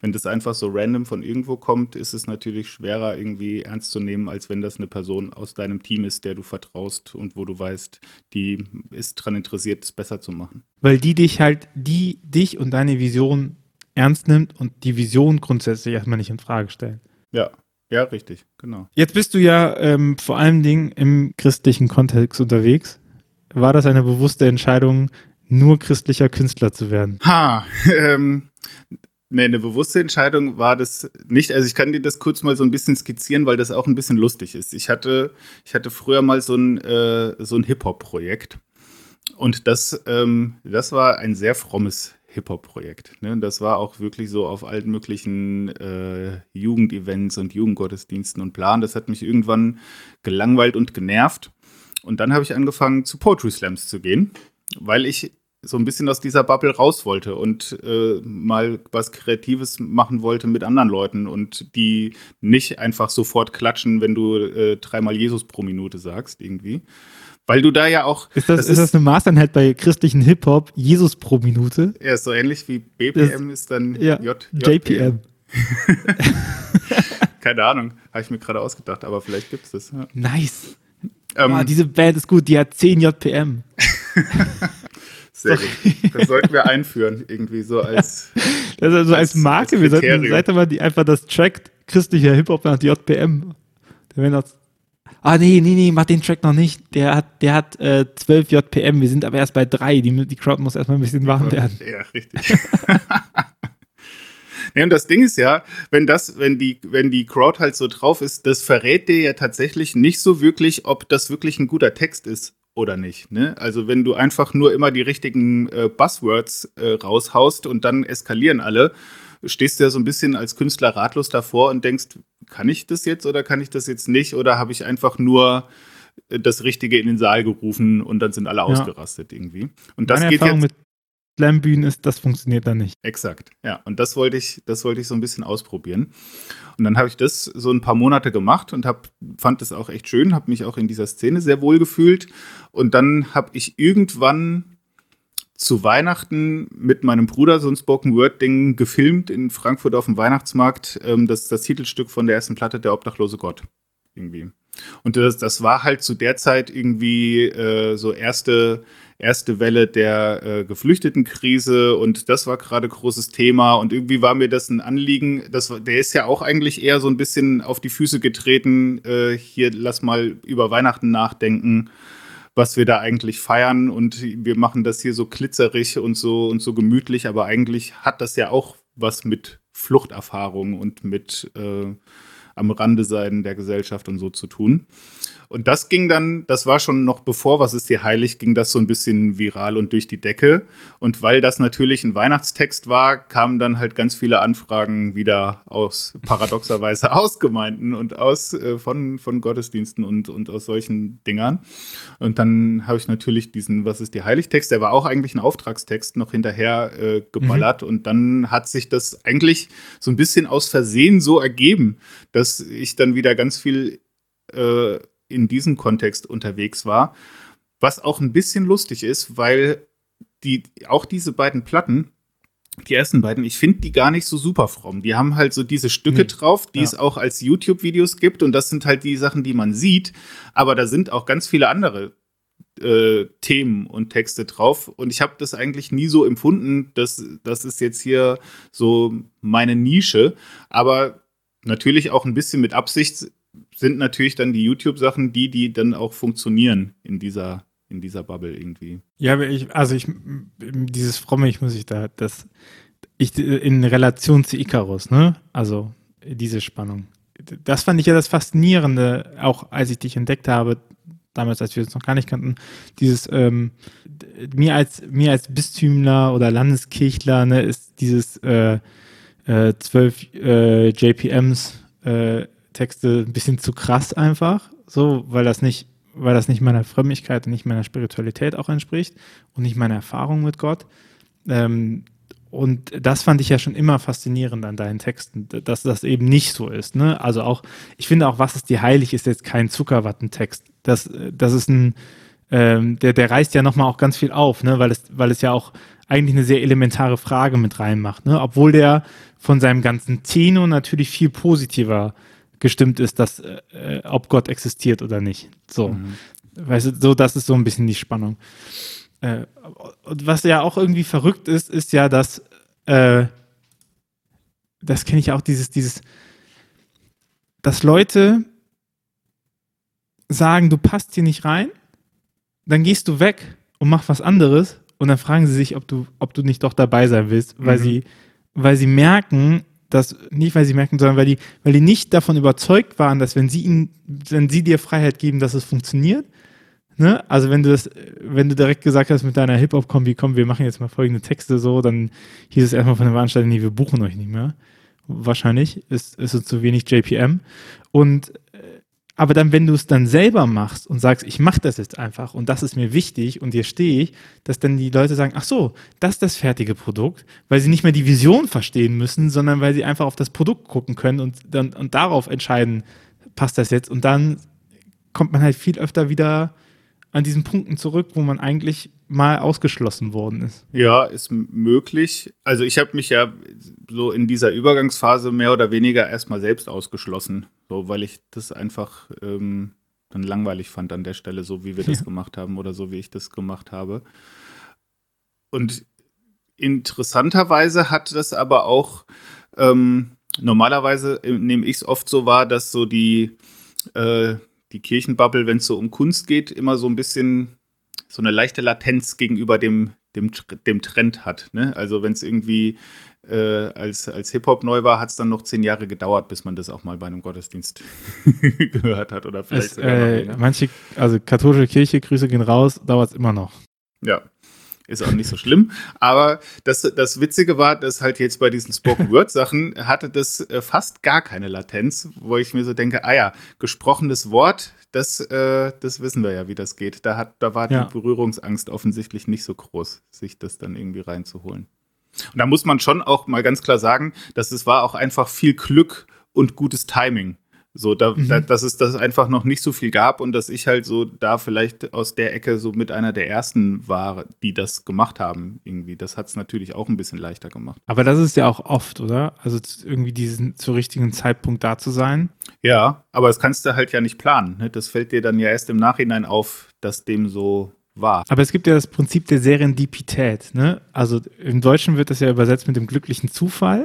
wenn das einfach so random von irgendwo kommt, ist es natürlich schwerer irgendwie ernst zu nehmen, als wenn das eine Person aus deinem Team ist, der du vertraust und wo du weißt, die ist daran interessiert, es besser zu machen. Weil die dich halt, die dich und deine Vision ernst nimmt und die Vision grundsätzlich erstmal nicht in Frage stellt. Ja, ja, richtig, genau. Jetzt bist du ja ähm, vor allen Dingen im christlichen Kontext unterwegs. War das eine bewusste Entscheidung, nur christlicher Künstler zu werden? Ha, ähm, Nee, eine bewusste Entscheidung war das nicht. Also ich kann dir das kurz mal so ein bisschen skizzieren, weil das auch ein bisschen lustig ist. Ich hatte, ich hatte früher mal so ein, äh, so ein Hip-Hop-Projekt. Und das, ähm, das war ein sehr frommes Hip-Hop-Projekt. Ne? Das war auch wirklich so auf allen möglichen äh, Jugendevents und Jugendgottesdiensten und Plan. Das hat mich irgendwann gelangweilt und genervt. Und dann habe ich angefangen, zu Poetry Slams zu gehen, weil ich so ein bisschen aus dieser Bubble raus wollte und äh, mal was Kreatives machen wollte mit anderen Leuten und die nicht einfach sofort klatschen, wenn du äh, dreimal Jesus pro Minute sagst, irgendwie. Weil du da ja auch. Ist das, das ist, ist das eine Maßeinheit bei christlichen Hip-Hop? Jesus pro Minute? Ja, so ähnlich wie BPM das, ist dann ja, J, JPM. Keine Ahnung, habe ich mir gerade ausgedacht, aber vielleicht gibt es das. Ja. Nice. Ähm, oh, diese Band ist gut, die hat 10 JPM. Sehr gut. Das sollten wir einführen, irgendwie so als. Das also als, als Marke. Als wir sollten Seite mal die einfach das Track christlicher Hip-Hop nach JPM. Der das. Ah, nee, nee, nee, mach den Track noch nicht. Der hat, der hat äh, 12 JPM. Wir sind aber erst bei 3. Die, die Crowd muss erstmal ein bisschen warm werden. Ja, richtig. Ja, und das Ding ist ja, wenn das, wenn die, wenn die Crowd halt so drauf ist, das verrät dir ja tatsächlich nicht so wirklich, ob das wirklich ein guter Text ist oder nicht. Ne? Also wenn du einfach nur immer die richtigen äh, Buzzwords äh, raushaust und dann eskalieren alle, stehst du ja so ein bisschen als Künstler ratlos davor und denkst, kann ich das jetzt oder kann ich das jetzt nicht? Oder habe ich einfach nur das Richtige in den Saal gerufen und dann sind alle ja. ausgerastet irgendwie. Und das Meine geht Erfahrung jetzt. Slam-Bühnen ist, das funktioniert dann nicht. Exakt, ja. Und das wollte ich, das wollte ich so ein bisschen ausprobieren. Und dann habe ich das so ein paar Monate gemacht und hab, fand das auch echt schön, habe mich auch in dieser Szene sehr wohl gefühlt. Und dann habe ich irgendwann zu Weihnachten mit meinem Bruder so ein Spoken Word Ding gefilmt in Frankfurt auf dem Weihnachtsmarkt. Ähm, das ist das Titelstück von der ersten Platte, Der Obdachlose Gott. Irgendwie. Und das, das war halt zu der Zeit irgendwie äh, so erste, erste Welle der äh, Geflüchtetenkrise und das war gerade großes Thema und irgendwie war mir das ein Anliegen. Das, der ist ja auch eigentlich eher so ein bisschen auf die Füße getreten. Äh, hier, lass mal über Weihnachten nachdenken was wir da eigentlich feiern und wir machen das hier so glitzerig und so und so gemütlich, aber eigentlich hat das ja auch was mit Fluchterfahrung und mit äh, am Rande sein der Gesellschaft und so zu tun. Und das ging dann, das war schon noch bevor Was ist dir heilig, ging das so ein bisschen viral und durch die Decke. Und weil das natürlich ein Weihnachtstext war, kamen dann halt ganz viele Anfragen wieder aus, paradoxerweise aus Gemeinden und aus, äh, von, von Gottesdiensten und, und aus solchen Dingern. Und dann habe ich natürlich diesen Was ist dir heilig Text, der war auch eigentlich ein Auftragstext, noch hinterher äh, geballert. Mhm. Und dann hat sich das eigentlich so ein bisschen aus Versehen so ergeben, dass ich dann wieder ganz viel äh, in diesem Kontext unterwegs war. Was auch ein bisschen lustig ist, weil die, auch diese beiden Platten, die ersten beiden, ich finde die gar nicht so super fromm. Die haben halt so diese Stücke nee. drauf, die ja. es auch als YouTube-Videos gibt. Und das sind halt die Sachen, die man sieht. Aber da sind auch ganz viele andere äh, Themen und Texte drauf. Und ich habe das eigentlich nie so empfunden, dass das ist jetzt hier so meine Nische. Aber natürlich auch ein bisschen mit Absicht sind natürlich dann die YouTube-Sachen die, die dann auch funktionieren in dieser, in dieser Bubble irgendwie. Ja, ich, also ich, dieses Fromme, ich muss ich da, das, ich, in Relation zu Icarus, ne? Also diese Spannung. Das fand ich ja das Faszinierende, auch als ich dich entdeckt habe, damals, als wir uns noch gar nicht kannten, dieses, ähm, mir als, mir als Bistümler oder Landeskirchler, ne, ist dieses, äh, äh, zwölf äh, JPMs, äh, Texte ein bisschen zu krass einfach, so, weil das nicht, weil das nicht meiner Frömmigkeit und nicht meiner Spiritualität auch entspricht und nicht meiner Erfahrung mit Gott. Ähm, und das fand ich ja schon immer faszinierend an deinen Texten, dass das eben nicht so ist. Ne? Also auch, ich finde auch, was ist dir heilig, ist jetzt kein Zuckerwattentext. Das, das ist ein, ähm, der, der reißt ja nochmal auch ganz viel auf, ne? weil, es, weil es ja auch eigentlich eine sehr elementare Frage mit reinmacht. Ne? Obwohl der von seinem ganzen Tenor natürlich viel positiver äh, gestimmt ist, dass äh, ob Gott existiert oder nicht. So. Mhm. Weißt du, so, das ist so ein bisschen die Spannung. Äh, und was ja auch irgendwie verrückt ist, ist ja, dass äh, das kenne ich auch, dieses, dieses, dass Leute sagen, du passt hier nicht rein, dann gehst du weg und mach was anderes und dann fragen sie sich, ob du, ob du nicht doch dabei sein willst, weil mhm. sie, weil sie merken, dass nicht, weil sie merken, sondern weil die, weil die nicht davon überzeugt waren, dass wenn sie ihnen, wenn sie dir Freiheit geben, dass es funktioniert. Ne? Also wenn du das, wenn du direkt gesagt hast mit deiner Hip-Hop-Kombi, komm, wir machen jetzt mal folgende Texte so, dann hieß es erstmal von der Veranstaltung, nee, wir buchen euch nicht mehr. Wahrscheinlich ist, ist es zu wenig JPM. Und aber dann, wenn du es dann selber machst und sagst, ich mache das jetzt einfach und das ist mir wichtig und dir stehe ich, dass dann die Leute sagen, ach so, das ist das fertige Produkt, weil sie nicht mehr die Vision verstehen müssen, sondern weil sie einfach auf das Produkt gucken können und, dann, und darauf entscheiden, passt das jetzt. Und dann kommt man halt viel öfter wieder an diesen Punkten zurück, wo man eigentlich mal ausgeschlossen worden ist. Ja, ist möglich. Also ich habe mich ja so in dieser Übergangsphase mehr oder weniger erstmal selbst ausgeschlossen. So, weil ich das einfach ähm, dann langweilig fand an der Stelle, so wie wir das ja. gemacht haben oder so wie ich das gemacht habe. Und interessanterweise hat das aber auch, ähm, normalerweise nehme ich es oft so wahr, dass so die, äh, die Kirchenbubble, wenn es so um Kunst geht, immer so ein bisschen so eine leichte Latenz gegenüber dem, dem, dem Trend hat. Ne? Also wenn es irgendwie äh, als, als Hip-Hop neu war, hat es dann noch zehn Jahre gedauert, bis man das auch mal bei einem Gottesdienst gehört hat. Oder vielleicht es, äh, manche, also katholische Kirche, Grüße gehen raus, dauert es immer noch. Ja. Ist auch nicht so schlimm. Aber das, das Witzige war, dass halt jetzt bei diesen Spoken-Word-Sachen hatte das äh, fast gar keine Latenz, wo ich mir so denke, ah ja, gesprochenes Wort, das, äh, das wissen wir ja, wie das geht. Da, hat, da war ja. die Berührungsangst offensichtlich nicht so groß, sich das dann irgendwie reinzuholen. Und da muss man schon auch mal ganz klar sagen, dass es war auch einfach viel Glück und gutes Timing. So, da, mhm. da, dass es das einfach noch nicht so viel gab und dass ich halt so da vielleicht aus der Ecke so mit einer der ersten war, die das gemacht haben, irgendwie. Das hat es natürlich auch ein bisschen leichter gemacht. Aber das ist ja auch oft, oder? Also irgendwie diesen zur richtigen Zeitpunkt da zu sein. Ja, aber das kannst du halt ja nicht planen. Ne? Das fällt dir dann ja erst im Nachhinein auf, dass dem so war. Aber es gibt ja das Prinzip der Serendipität. Ne? Also im Deutschen wird das ja übersetzt mit dem glücklichen Zufall.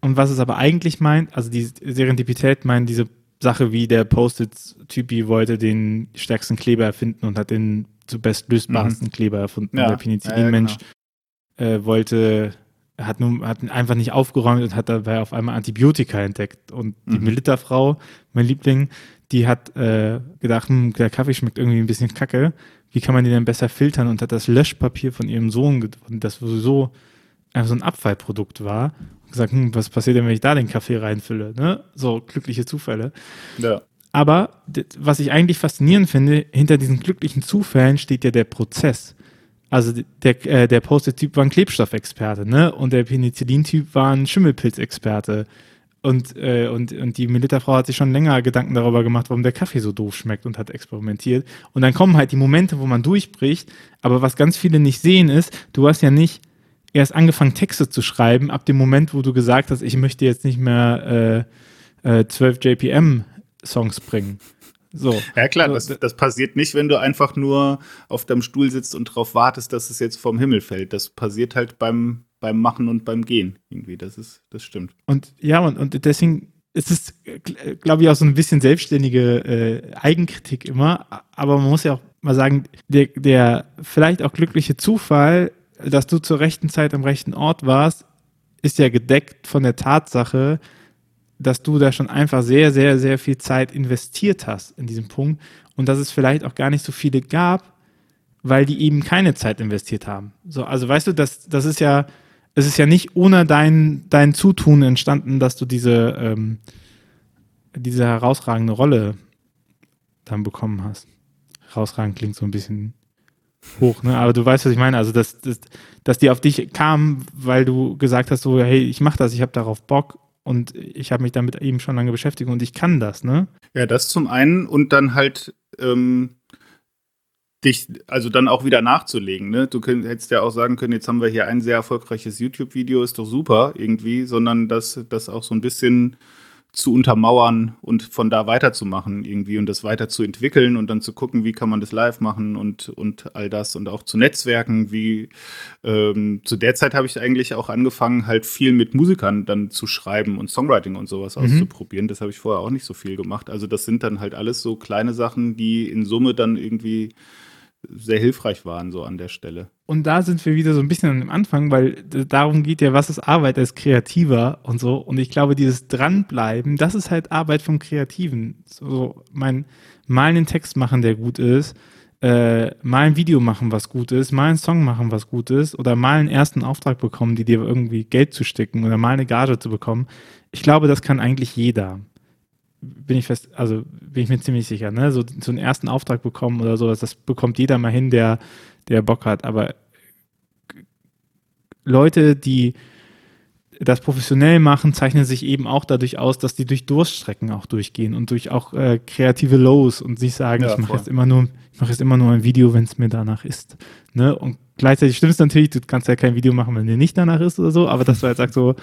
Und was es aber eigentlich meint, also die Serendipität meint diese Sache wie der Post-it-Typi wollte den stärksten Kleber erfinden und hat den zu bestlösbarsten mhm. Kleber erfunden. Ja. Der Penicillin-Mensch ja, genau. äh, wollte, hat nun, hat einfach nicht aufgeräumt und hat dabei auf einmal Antibiotika entdeckt. Und die mhm. Melita-Frau, mein Liebling, die hat äh, gedacht, hm, der Kaffee schmeckt irgendwie ein bisschen kacke. Wie kann man den denn besser filtern? Und hat das Löschpapier von ihrem Sohn, das sowieso einfach so ein Abfallprodukt war, gesagt, hm, was passiert denn, wenn ich da den Kaffee reinfülle? Ne? So glückliche Zufälle. Ja. Aber was ich eigentlich faszinierend finde, hinter diesen glücklichen Zufällen steht ja der Prozess. Also der, äh, der Post-it-Typ war ein Klebstoffexperte, ne? Und der Penicillin-Typ war ein Schimmelpilzexperte. Und, äh, und, und die Militerfrau hat sich schon länger Gedanken darüber gemacht, warum der Kaffee so doof schmeckt und hat experimentiert. Und dann kommen halt die Momente, wo man durchbricht. Aber was ganz viele nicht sehen ist, du hast ja nicht erst angefangen, Texte zu schreiben, ab dem Moment, wo du gesagt hast, ich möchte jetzt nicht mehr äh, äh, 12 JPM-Songs bringen. So. Ja klar, das, das passiert nicht, wenn du einfach nur auf deinem Stuhl sitzt und darauf wartest, dass es jetzt vom Himmel fällt. Das passiert halt beim, beim Machen und beim Gehen irgendwie. Das ist, das stimmt. Und ja, und, und deswegen ist es, glaube ich, auch so ein bisschen selbstständige äh, Eigenkritik immer. Aber man muss ja auch mal sagen, der, der vielleicht auch glückliche Zufall dass du zur rechten Zeit am rechten Ort warst, ist ja gedeckt von der Tatsache, dass du da schon einfach sehr, sehr, sehr viel Zeit investiert hast in diesem Punkt und dass es vielleicht auch gar nicht so viele gab, weil die eben keine Zeit investiert haben. So, also weißt du, das, das ist ja, es ist ja nicht ohne dein, dein Zutun entstanden, dass du diese, ähm, diese herausragende Rolle dann bekommen hast. Herausragend klingt so ein bisschen hoch, ne? Aber du weißt, was ich meine. Also, dass, dass, dass die auf dich kamen, weil du gesagt hast, so, hey, ich mach das, ich habe darauf Bock und ich habe mich damit eben schon lange beschäftigt und ich kann das, ne? Ja, das zum einen und dann halt ähm, dich, also dann auch wieder nachzulegen, ne? Du könnt, hättest ja auch sagen können, jetzt haben wir hier ein sehr erfolgreiches YouTube-Video, ist doch super irgendwie, sondern dass das auch so ein bisschen zu untermauern und von da weiterzumachen irgendwie und das weiterzuentwickeln und dann zu gucken, wie kann man das live machen und, und all das und auch zu Netzwerken, wie ähm, zu der Zeit habe ich eigentlich auch angefangen, halt viel mit Musikern dann zu schreiben und Songwriting und sowas mhm. auszuprobieren. Das habe ich vorher auch nicht so viel gemacht. Also das sind dann halt alles so kleine Sachen, die in Summe dann irgendwie sehr hilfreich waren, so an der Stelle. Und da sind wir wieder so ein bisschen am Anfang, weil darum geht ja, was ist Arbeit als Kreativer und so. Und ich glaube, dieses Dranbleiben, das ist halt Arbeit vom Kreativen. So, mein, mal einen Text machen, der gut ist, äh, mal ein Video machen, was gut ist, mal einen Song machen, was gut ist, oder mal einen ersten Auftrag bekommen, die dir irgendwie Geld zu stecken oder mal eine Gage zu bekommen. Ich glaube, das kann eigentlich jeder bin ich fest, also bin ich mir ziemlich sicher, ne? So, so einen ersten Auftrag bekommen oder sowas, das bekommt jeder mal hin, der, der Bock hat. Aber Leute, die das professionell machen, zeichnen sich eben auch dadurch aus, dass die durch Durststrecken auch durchgehen und durch auch äh, kreative Lows und sich sagen, ja, ich mache jetzt immer nur, ich mache jetzt immer nur ein Video, wenn es mir danach ist. Ne? Und gleichzeitig stimmt es natürlich, du kannst ja kein Video machen, wenn dir nicht danach ist oder so, aber dass du halt sagst so,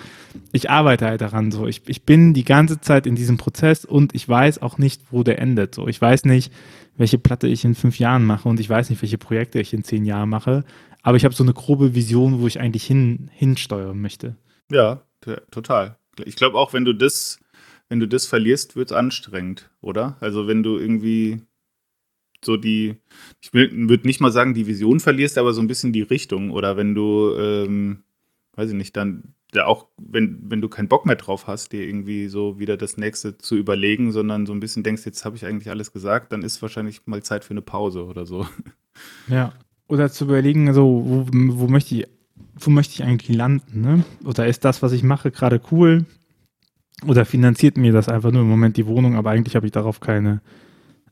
ich arbeite halt daran so, ich, ich bin die ganze Zeit in diesem Prozess und ich weiß auch nicht, wo der endet. So, ich weiß nicht, welche Platte ich in fünf Jahren mache und ich weiß nicht, welche Projekte ich in zehn Jahren mache, aber ich habe so eine grobe Vision, wo ich eigentlich hin, hinsteuern möchte. Ja, total. Ich glaube auch, wenn du das, wenn du das verlierst, wird es anstrengend, oder? Also wenn du irgendwie so die, ich würde nicht mal sagen, die Vision verlierst, aber so ein bisschen die Richtung. Oder wenn du, ähm, weiß ich nicht, dann ja auch, wenn, wenn du keinen Bock mehr drauf hast, dir irgendwie so wieder das nächste zu überlegen, sondern so ein bisschen denkst, jetzt habe ich eigentlich alles gesagt, dann ist wahrscheinlich mal Zeit für eine Pause oder so. Ja. oder zu überlegen, so, wo, wo möchte ich, wo möchte ich eigentlich landen, ne? Oder ist das, was ich mache, gerade cool? Oder finanziert mir das einfach nur im Moment die Wohnung, aber eigentlich habe ich darauf keine,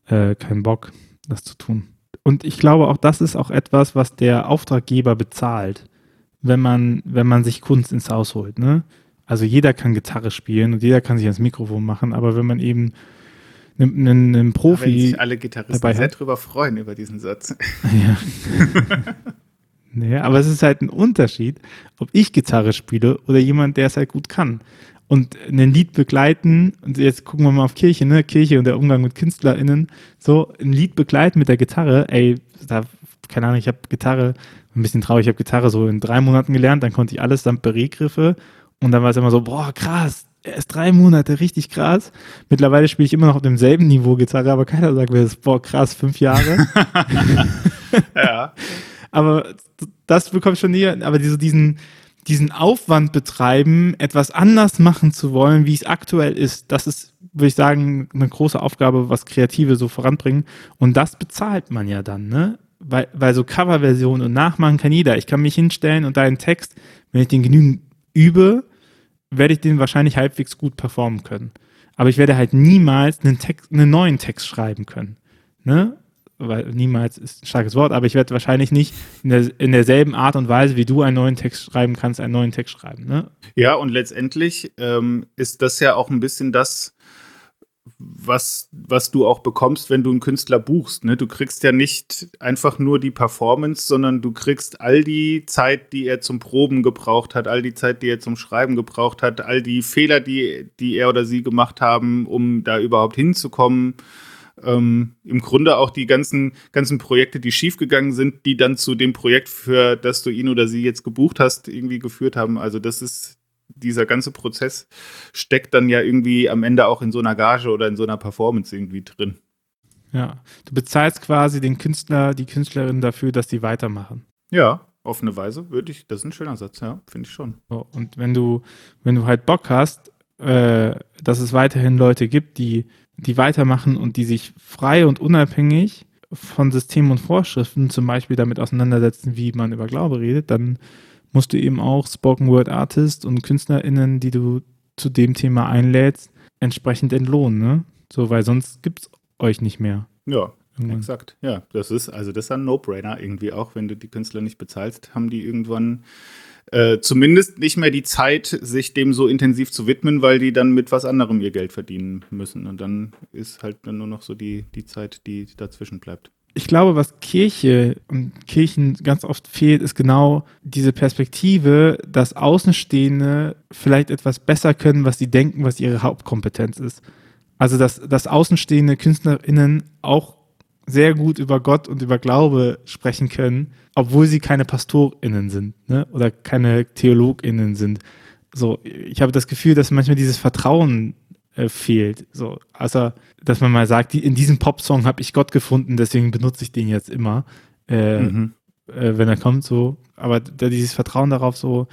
äh, keinen Bock, das zu tun. Und ich glaube, auch das ist auch etwas, was der Auftraggeber bezahlt, wenn man, wenn man sich Kunst ins Haus holt. Ne? Also jeder kann Gitarre spielen und jeder kann sich ans Mikrofon machen, aber wenn man eben einen, einen, einen Profi. Wenn sich alle Gitarristen sehr drüber freuen über diesen Satz. Ja. naja, aber es ist halt ein Unterschied, ob ich Gitarre spiele oder jemand, der es halt gut kann. Und ein Lied begleiten, und jetzt gucken wir mal auf Kirche, ne? Kirche und der Umgang mit KünstlerInnen, so ein Lied begleiten mit der Gitarre, ey, da, keine Ahnung, ich habe Gitarre, ein bisschen traurig, ich habe Gitarre so in drei Monaten gelernt, dann konnte ich alles samt Beregriffe und dann war es immer so, boah, krass, erst drei Monate, richtig krass. Mittlerweile spiele ich immer noch auf demselben Niveau Gitarre, aber keiner sagt mir das, boah, krass, fünf Jahre. ja. Aber das bekommt schon näher, aber diese, diesen, diesen Aufwand betreiben, etwas anders machen zu wollen, wie es aktuell ist, das ist, würde ich sagen, eine große Aufgabe, was Kreative so voranbringen. Und das bezahlt man ja dann, ne? Weil, weil so Coverversion und Nachmachen kann jeder. Ich kann mich hinstellen und deinen Text, wenn ich den genügend übe, werde ich den wahrscheinlich halbwegs gut performen können. Aber ich werde halt niemals einen, Text, einen neuen Text schreiben können. Ne? Weil niemals ist ein starkes Wort, aber ich werde wahrscheinlich nicht in, der, in derselben Art und Weise, wie du einen neuen Text schreiben kannst, einen neuen Text schreiben. Ne? Ja, und letztendlich ähm, ist das ja auch ein bisschen das, was, was du auch bekommst, wenn du einen Künstler buchst. Ne? Du kriegst ja nicht einfach nur die Performance, sondern du kriegst all die Zeit, die er zum Proben gebraucht hat, all die Zeit, die er zum Schreiben gebraucht hat, all die Fehler, die, die er oder sie gemacht haben, um da überhaupt hinzukommen. Ähm, Im Grunde auch die ganzen, ganzen Projekte, die schiefgegangen sind, die dann zu dem Projekt, für das du ihn oder sie jetzt gebucht hast, irgendwie geführt haben. Also das ist dieser ganze Prozess steckt dann ja irgendwie am Ende auch in so einer Gage oder in so einer Performance irgendwie drin. Ja, du bezahlst quasi den Künstler, die Künstlerin dafür, dass die weitermachen. Ja, auf eine Weise würde ich, das ist ein schöner Satz, ja, finde ich schon. So, und wenn du, wenn du halt Bock hast, äh, dass es weiterhin Leute gibt, die, die weitermachen und die sich frei und unabhängig von Systemen und Vorschriften zum Beispiel damit auseinandersetzen, wie man über Glaube redet, dann musst du eben auch Spoken Word Artist und KünstlerInnen, die du zu dem Thema einlädst, entsprechend entlohnen, ne? So, weil sonst gibt es euch nicht mehr. Ja, Irgendwann. Exakt, ja. Das ist, also das ist ein No-Brainer irgendwie auch, wenn du die Künstler nicht bezahlst, haben die irgendwann äh, zumindest nicht mehr die Zeit, sich dem so intensiv zu widmen, weil die dann mit was anderem ihr Geld verdienen müssen. Und dann ist halt dann nur noch so die, die Zeit, die dazwischen bleibt ich glaube, was Kirche und Kirchen ganz oft fehlt, ist genau diese Perspektive, dass Außenstehende vielleicht etwas besser können, was sie denken, was ihre Hauptkompetenz ist. Also, dass, dass außenstehende KünstlerInnen auch sehr gut über Gott und über Glaube sprechen können, obwohl sie keine PastorInnen sind ne? oder keine TheologInnen sind. So, ich habe das Gefühl, dass manchmal dieses Vertrauen äh, fehlt. So, also, dass man mal sagt, die, in diesem Popsong habe ich Gott gefunden, deswegen benutze ich den jetzt immer, äh, mhm. äh, wenn er kommt. So, aber da dieses Vertrauen darauf, so,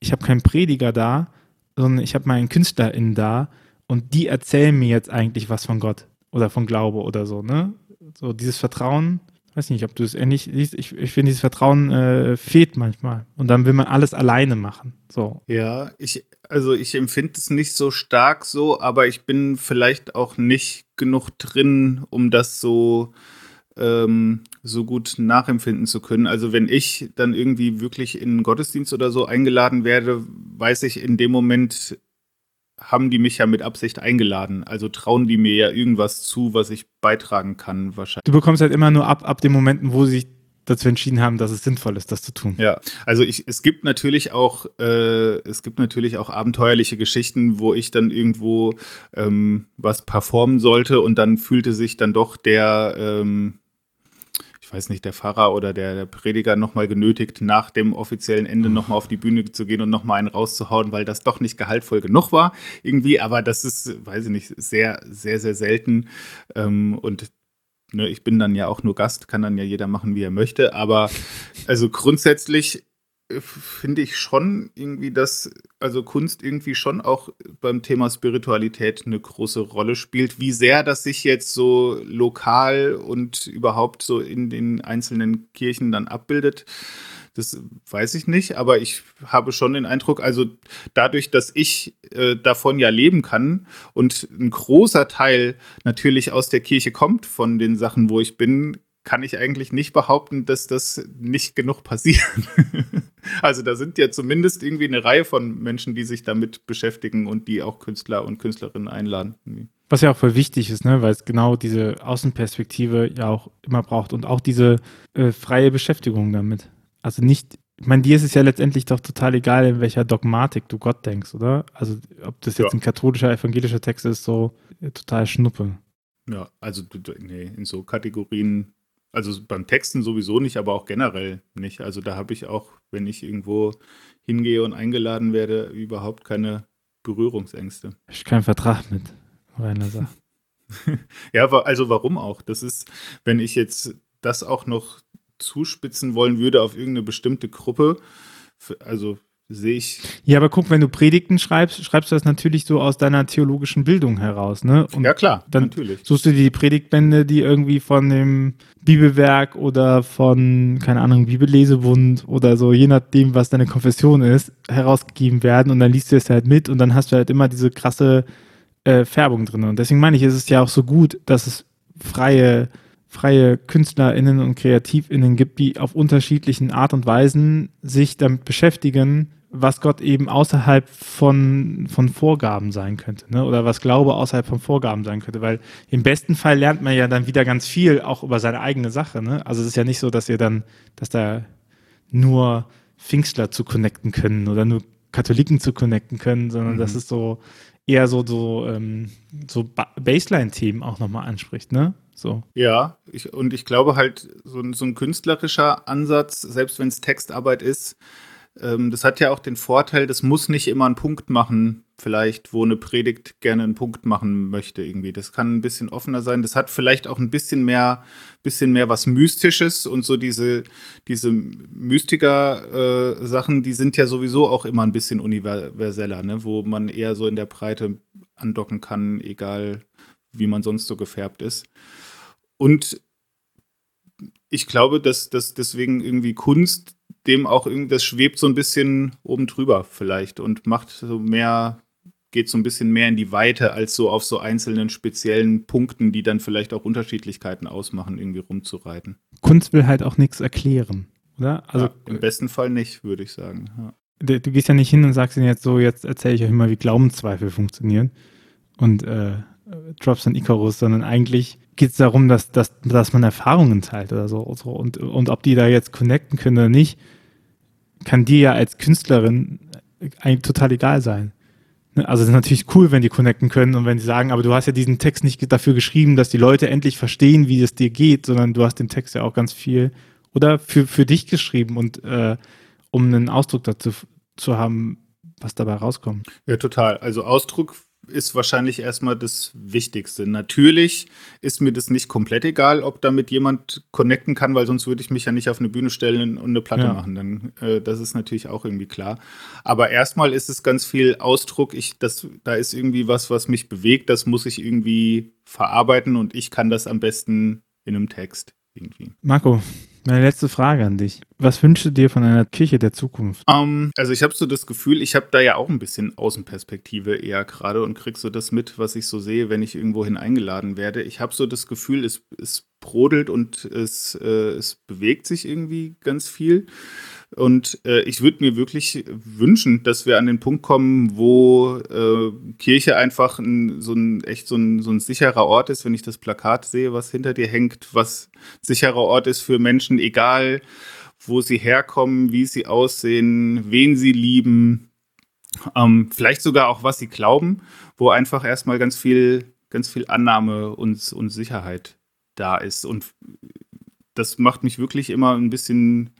ich habe keinen Prediger da, sondern ich habe meinen KünstlerInnen da und die erzählen mir jetzt eigentlich was von Gott oder von Glaube oder so, ne? So dieses Vertrauen, weiß nicht, ob du es ähnlich siehst. Ich, ich finde, dieses Vertrauen äh, fehlt manchmal. Und dann will man alles alleine machen. So. Ja, ich, also ich empfinde es nicht so stark so, aber ich bin vielleicht auch nicht genug drin, um das so, ähm, so gut nachempfinden zu können. Also wenn ich dann irgendwie wirklich in einen Gottesdienst oder so eingeladen werde, weiß ich in dem Moment, haben die mich ja mit Absicht eingeladen. Also trauen die mir ja irgendwas zu, was ich beitragen kann, wahrscheinlich. Du bekommst halt immer nur ab, ab den Momenten, wo sie sich dazu entschieden haben, dass es sinnvoll ist, das zu tun. Ja, also ich, es gibt natürlich auch, äh, es gibt natürlich auch abenteuerliche Geschichten, wo ich dann irgendwo ähm, was performen sollte und dann fühlte sich dann doch der, ähm, ich weiß nicht, der Pfarrer oder der, Prediger nochmal genötigt, nach dem offiziellen Ende nochmal auf die Bühne zu gehen und nochmal einen rauszuhauen, weil das doch nicht gehaltvoll genug war irgendwie. Aber das ist, weiß ich nicht, sehr, sehr, sehr selten. Ähm, und ne, ich bin dann ja auch nur Gast, kann dann ja jeder machen, wie er möchte. Aber also grundsätzlich finde ich schon irgendwie, dass also Kunst irgendwie schon auch beim Thema Spiritualität eine große Rolle spielt. Wie sehr das sich jetzt so lokal und überhaupt so in den einzelnen Kirchen dann abbildet, das weiß ich nicht, aber ich habe schon den Eindruck, also dadurch, dass ich äh, davon ja leben kann und ein großer Teil natürlich aus der Kirche kommt von den Sachen, wo ich bin, kann ich eigentlich nicht behaupten, dass das nicht genug passiert. also da sind ja zumindest irgendwie eine Reihe von Menschen, die sich damit beschäftigen und die auch Künstler und Künstlerinnen einladen. Was ja auch voll wichtig ist, ne? weil es genau diese Außenperspektive ja auch immer braucht und auch diese äh, freie Beschäftigung damit. Also nicht, ich meine, dir ist es ja letztendlich doch total egal, in welcher Dogmatik du Gott denkst, oder? Also ob das jetzt ja. ein katholischer, evangelischer Text ist, so äh, total Schnuppe. Ja, also nee, in so Kategorien also beim Texten sowieso nicht, aber auch generell nicht. Also da habe ich auch, wenn ich irgendwo hingehe und eingeladen werde, überhaupt keine Berührungsängste. Ich keinen Vertrag mit, Rainer sagt. ja, also warum auch? Das ist, wenn ich jetzt das auch noch zuspitzen wollen würde auf irgendeine bestimmte Gruppe, also sehe ich. Ja, aber guck, wenn du Predigten schreibst, schreibst du das natürlich so aus deiner theologischen Bildung heraus, ne? Und ja, klar, dann natürlich. Suchst du die Predigtbände, die irgendwie von dem Bibelwerk oder von, keine Ahnung, Bibellesebund oder so, je nachdem, was deine Konfession ist, herausgegeben werden und dann liest du es halt mit und dann hast du halt immer diese krasse äh, Färbung drin. Und deswegen meine ich, ist es ja auch so gut, dass es freie freie KünstlerInnen und KreativInnen gibt, die auf unterschiedlichen Art und Weisen sich damit beschäftigen, was Gott eben außerhalb von, von Vorgaben sein könnte, ne? oder was Glaube außerhalb von Vorgaben sein könnte, weil im besten Fall lernt man ja dann wieder ganz viel auch über seine eigene Sache. Ne? Also es ist ja nicht so, dass ihr dann, dass da nur Pfingstler zu connecten können oder nur Katholiken zu connecten können, sondern mhm. das ist so eher so, so, ähm, so Baseline-Themen auch nochmal anspricht, ne? So. Ja, ich, und ich glaube halt, so, so ein künstlerischer Ansatz, selbst wenn es Textarbeit ist, ähm, das hat ja auch den Vorteil, das muss nicht immer einen Punkt machen, vielleicht, wo eine Predigt gerne einen Punkt machen möchte irgendwie. Das kann ein bisschen offener sein. Das hat vielleicht auch ein bisschen mehr, bisschen mehr was Mystisches und so diese, diese Mystiker-Sachen, äh, die sind ja sowieso auch immer ein bisschen universeller, ne? wo man eher so in der Breite andocken kann, egal wie man sonst so gefärbt ist. Und ich glaube, dass, dass deswegen irgendwie Kunst dem auch irgendwie, das schwebt so ein bisschen oben drüber vielleicht und macht so mehr, geht so ein bisschen mehr in die Weite, als so auf so einzelnen speziellen Punkten, die dann vielleicht auch Unterschiedlichkeiten ausmachen, irgendwie rumzureiten. Kunst will halt auch nichts erklären, oder? Also ja, im besten Fall nicht, würde ich sagen. Ja. Du, du, gehst ja nicht hin und sagst ihnen jetzt so, jetzt erzähle ich euch mal, wie Glaubenszweifel funktionieren und äh, Drops und Icarus, sondern eigentlich geht es darum, dass, dass, dass man Erfahrungen teilt oder so. Und, und ob die da jetzt connecten können oder nicht, kann dir ja als Künstlerin eigentlich total egal sein. Ne? Also es ist natürlich cool, wenn die connecten können und wenn sie sagen, aber du hast ja diesen Text nicht dafür geschrieben, dass die Leute endlich verstehen, wie es dir geht, sondern du hast den Text ja auch ganz viel oder für, für dich geschrieben und äh, um einen Ausdruck dazu zu haben, was dabei rauskommt. Ja, total. Also Ausdruck ist wahrscheinlich erstmal das Wichtigste. Natürlich ist mir das nicht komplett egal, ob damit jemand connecten kann, weil sonst würde ich mich ja nicht auf eine Bühne stellen und eine Platte ja. machen. Dann, äh, das ist natürlich auch irgendwie klar. Aber erstmal ist es ganz viel Ausdruck. Ich, das, da ist irgendwie was, was mich bewegt. Das muss ich irgendwie verarbeiten und ich kann das am besten in einem Text irgendwie. Marco, meine letzte Frage an dich. Was wünschst du dir von einer Kirche der Zukunft? Um, ähm, also ich habe so das Gefühl, ich habe da ja auch ein bisschen Außenperspektive eher gerade und krieg so das mit, was ich so sehe, wenn ich irgendwohin eingeladen werde. Ich habe so das Gefühl, es, es brodelt und es, äh, es bewegt sich irgendwie ganz viel. Und äh, ich würde mir wirklich wünschen, dass wir an den Punkt kommen, wo äh, Kirche einfach ein, so ein echt so ein, so ein sicherer Ort ist, wenn ich das Plakat sehe, was hinter dir hängt, was sicherer Ort ist für Menschen, egal wo sie herkommen, wie sie aussehen, wen sie lieben, ähm, vielleicht sogar auch was sie glauben, wo einfach erstmal ganz viel, ganz viel Annahme und, und Sicherheit da ist. Und das macht mich wirklich immer ein bisschen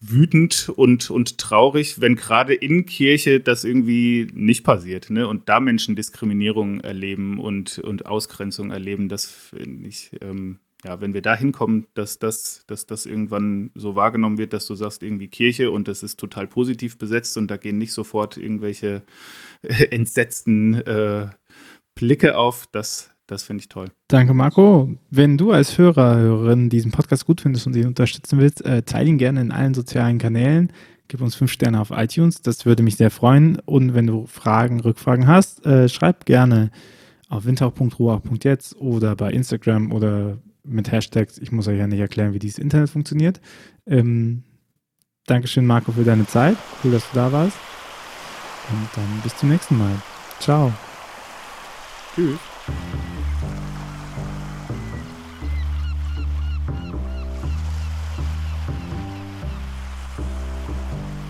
wütend und, und traurig, wenn gerade in Kirche das irgendwie nicht passiert ne? und da Menschen Diskriminierung erleben und, und Ausgrenzung erleben. Das finde ich, ähm, ja, wenn wir da hinkommen, dass das, dass das irgendwann so wahrgenommen wird, dass du sagst, irgendwie Kirche und das ist total positiv besetzt und da gehen nicht sofort irgendwelche entsetzten äh, Blicke auf, das, das finde ich toll. Danke, Marco. Wenn du als Hörer, Hörerin diesen Podcast gut findest und ihn unterstützen willst, äh, teile ihn gerne in allen sozialen Kanälen. Gib uns fünf Sterne auf iTunes, das würde mich sehr freuen. Und wenn du Fragen, Rückfragen hast, äh, schreib gerne auf windhauch.ruach.jetzt oder bei Instagram oder mit Hashtags. Ich muss euch ja nicht erklären, wie dieses Internet funktioniert. Ähm, Dankeschön, Marco, für deine Zeit. Cool, dass du da warst. Und dann bis zum nächsten Mal. Ciao. Tschüss.